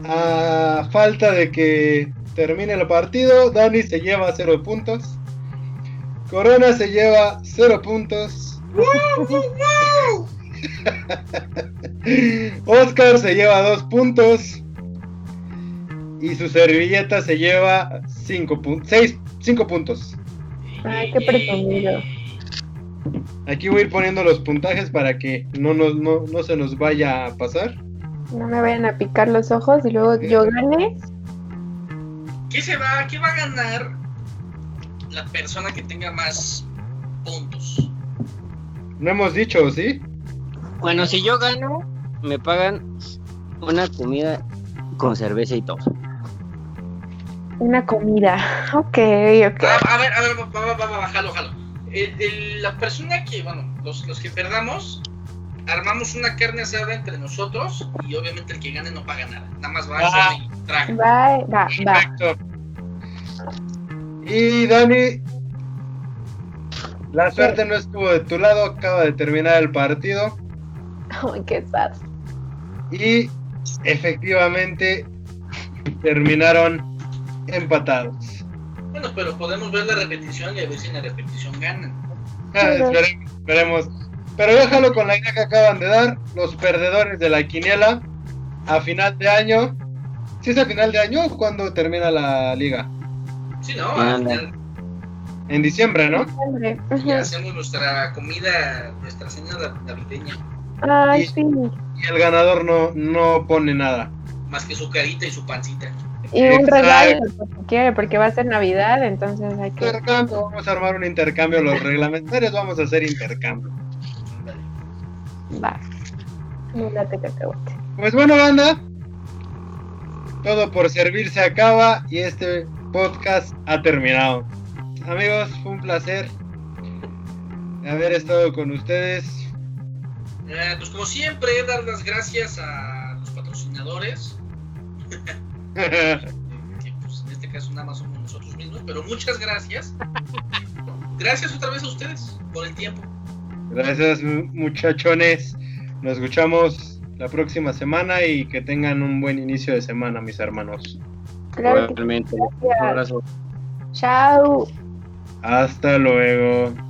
Speaker 4: A falta de que termine el partido, Dani se lleva 0 puntos. Corona se lleva 0 puntos. Oscar se lleva 2 puntos. Y su servilleta se lleva 5 puntos. 5 puntos.
Speaker 3: Ay, qué presumido.
Speaker 4: Aquí voy a ir poniendo los puntajes para que no, nos, no, no se nos vaya a pasar.
Speaker 3: No me vayan a picar los ojos y luego yo gane.
Speaker 5: ¿Qué se va? ¿Qué va a ganar la persona que tenga más puntos?
Speaker 4: No hemos dicho, ¿sí?
Speaker 2: Bueno, si yo gano, me pagan una comida con cerveza y todo.
Speaker 3: Una comida. Ok, ok.
Speaker 5: A ver, a ver, va, va, va, va, va, jalo. El- el- la persona que, bueno, los, los que perdamos, armamos una carne asada entre nosotros y obviamente el que gane no paga nada. Nada más va
Speaker 4: Ah.
Speaker 5: a y traga.
Speaker 3: Va, va, va.
Speaker 4: Perfecto. Y Dani, la suerte no estuvo de tu lado, acaba de terminar el partido
Speaker 3: Ay, qué sad.
Speaker 4: y efectivamente terminaron empatados.
Speaker 5: Bueno, pero podemos ver la repetición y a ver si en la repetición ganan.
Speaker 4: Ah, esperemos, esperemos. Pero déjalo con la idea que acaban de dar los perdedores de la quiniela a final de año. ¿Si es a final de año o cuando termina la liga?
Speaker 5: Sí, ¿no?
Speaker 2: Ah,
Speaker 5: final
Speaker 4: En diciembre, ¿no?
Speaker 3: Ujú.
Speaker 5: hacemos nuestra comida, nuestra cena nav- navideña.
Speaker 3: Ay,
Speaker 4: Y-
Speaker 3: sí.
Speaker 4: Y el ganador no, no pone nada.
Speaker 5: Más que su carita y su pancita.
Speaker 3: Y un regalo, si quiere, porque va a ser Navidad, entonces hay que.
Speaker 4: Intercambio, vamos a armar un intercambio. Los reglamentarios vamos a hacer intercambio.
Speaker 3: Va. No late que te guste.
Speaker 4: Pues bueno, banda. Todo por servir se acaba y este podcast ha terminado. Amigos, fue un placer haber estado con ustedes.
Speaker 5: Eh, pues como siempre, dar las gracias a los patrocinadores, que pues, en este caso nada más somos nosotros mismos. Pero muchas gracias. Gracias otra vez a ustedes por el tiempo.
Speaker 4: Gracias, muchachones. Nos escuchamos la próxima semana y que tengan un buen inicio de semana, mis hermanos.
Speaker 2: Realmente. Un abrazo.
Speaker 3: Chao.
Speaker 4: Hasta luego.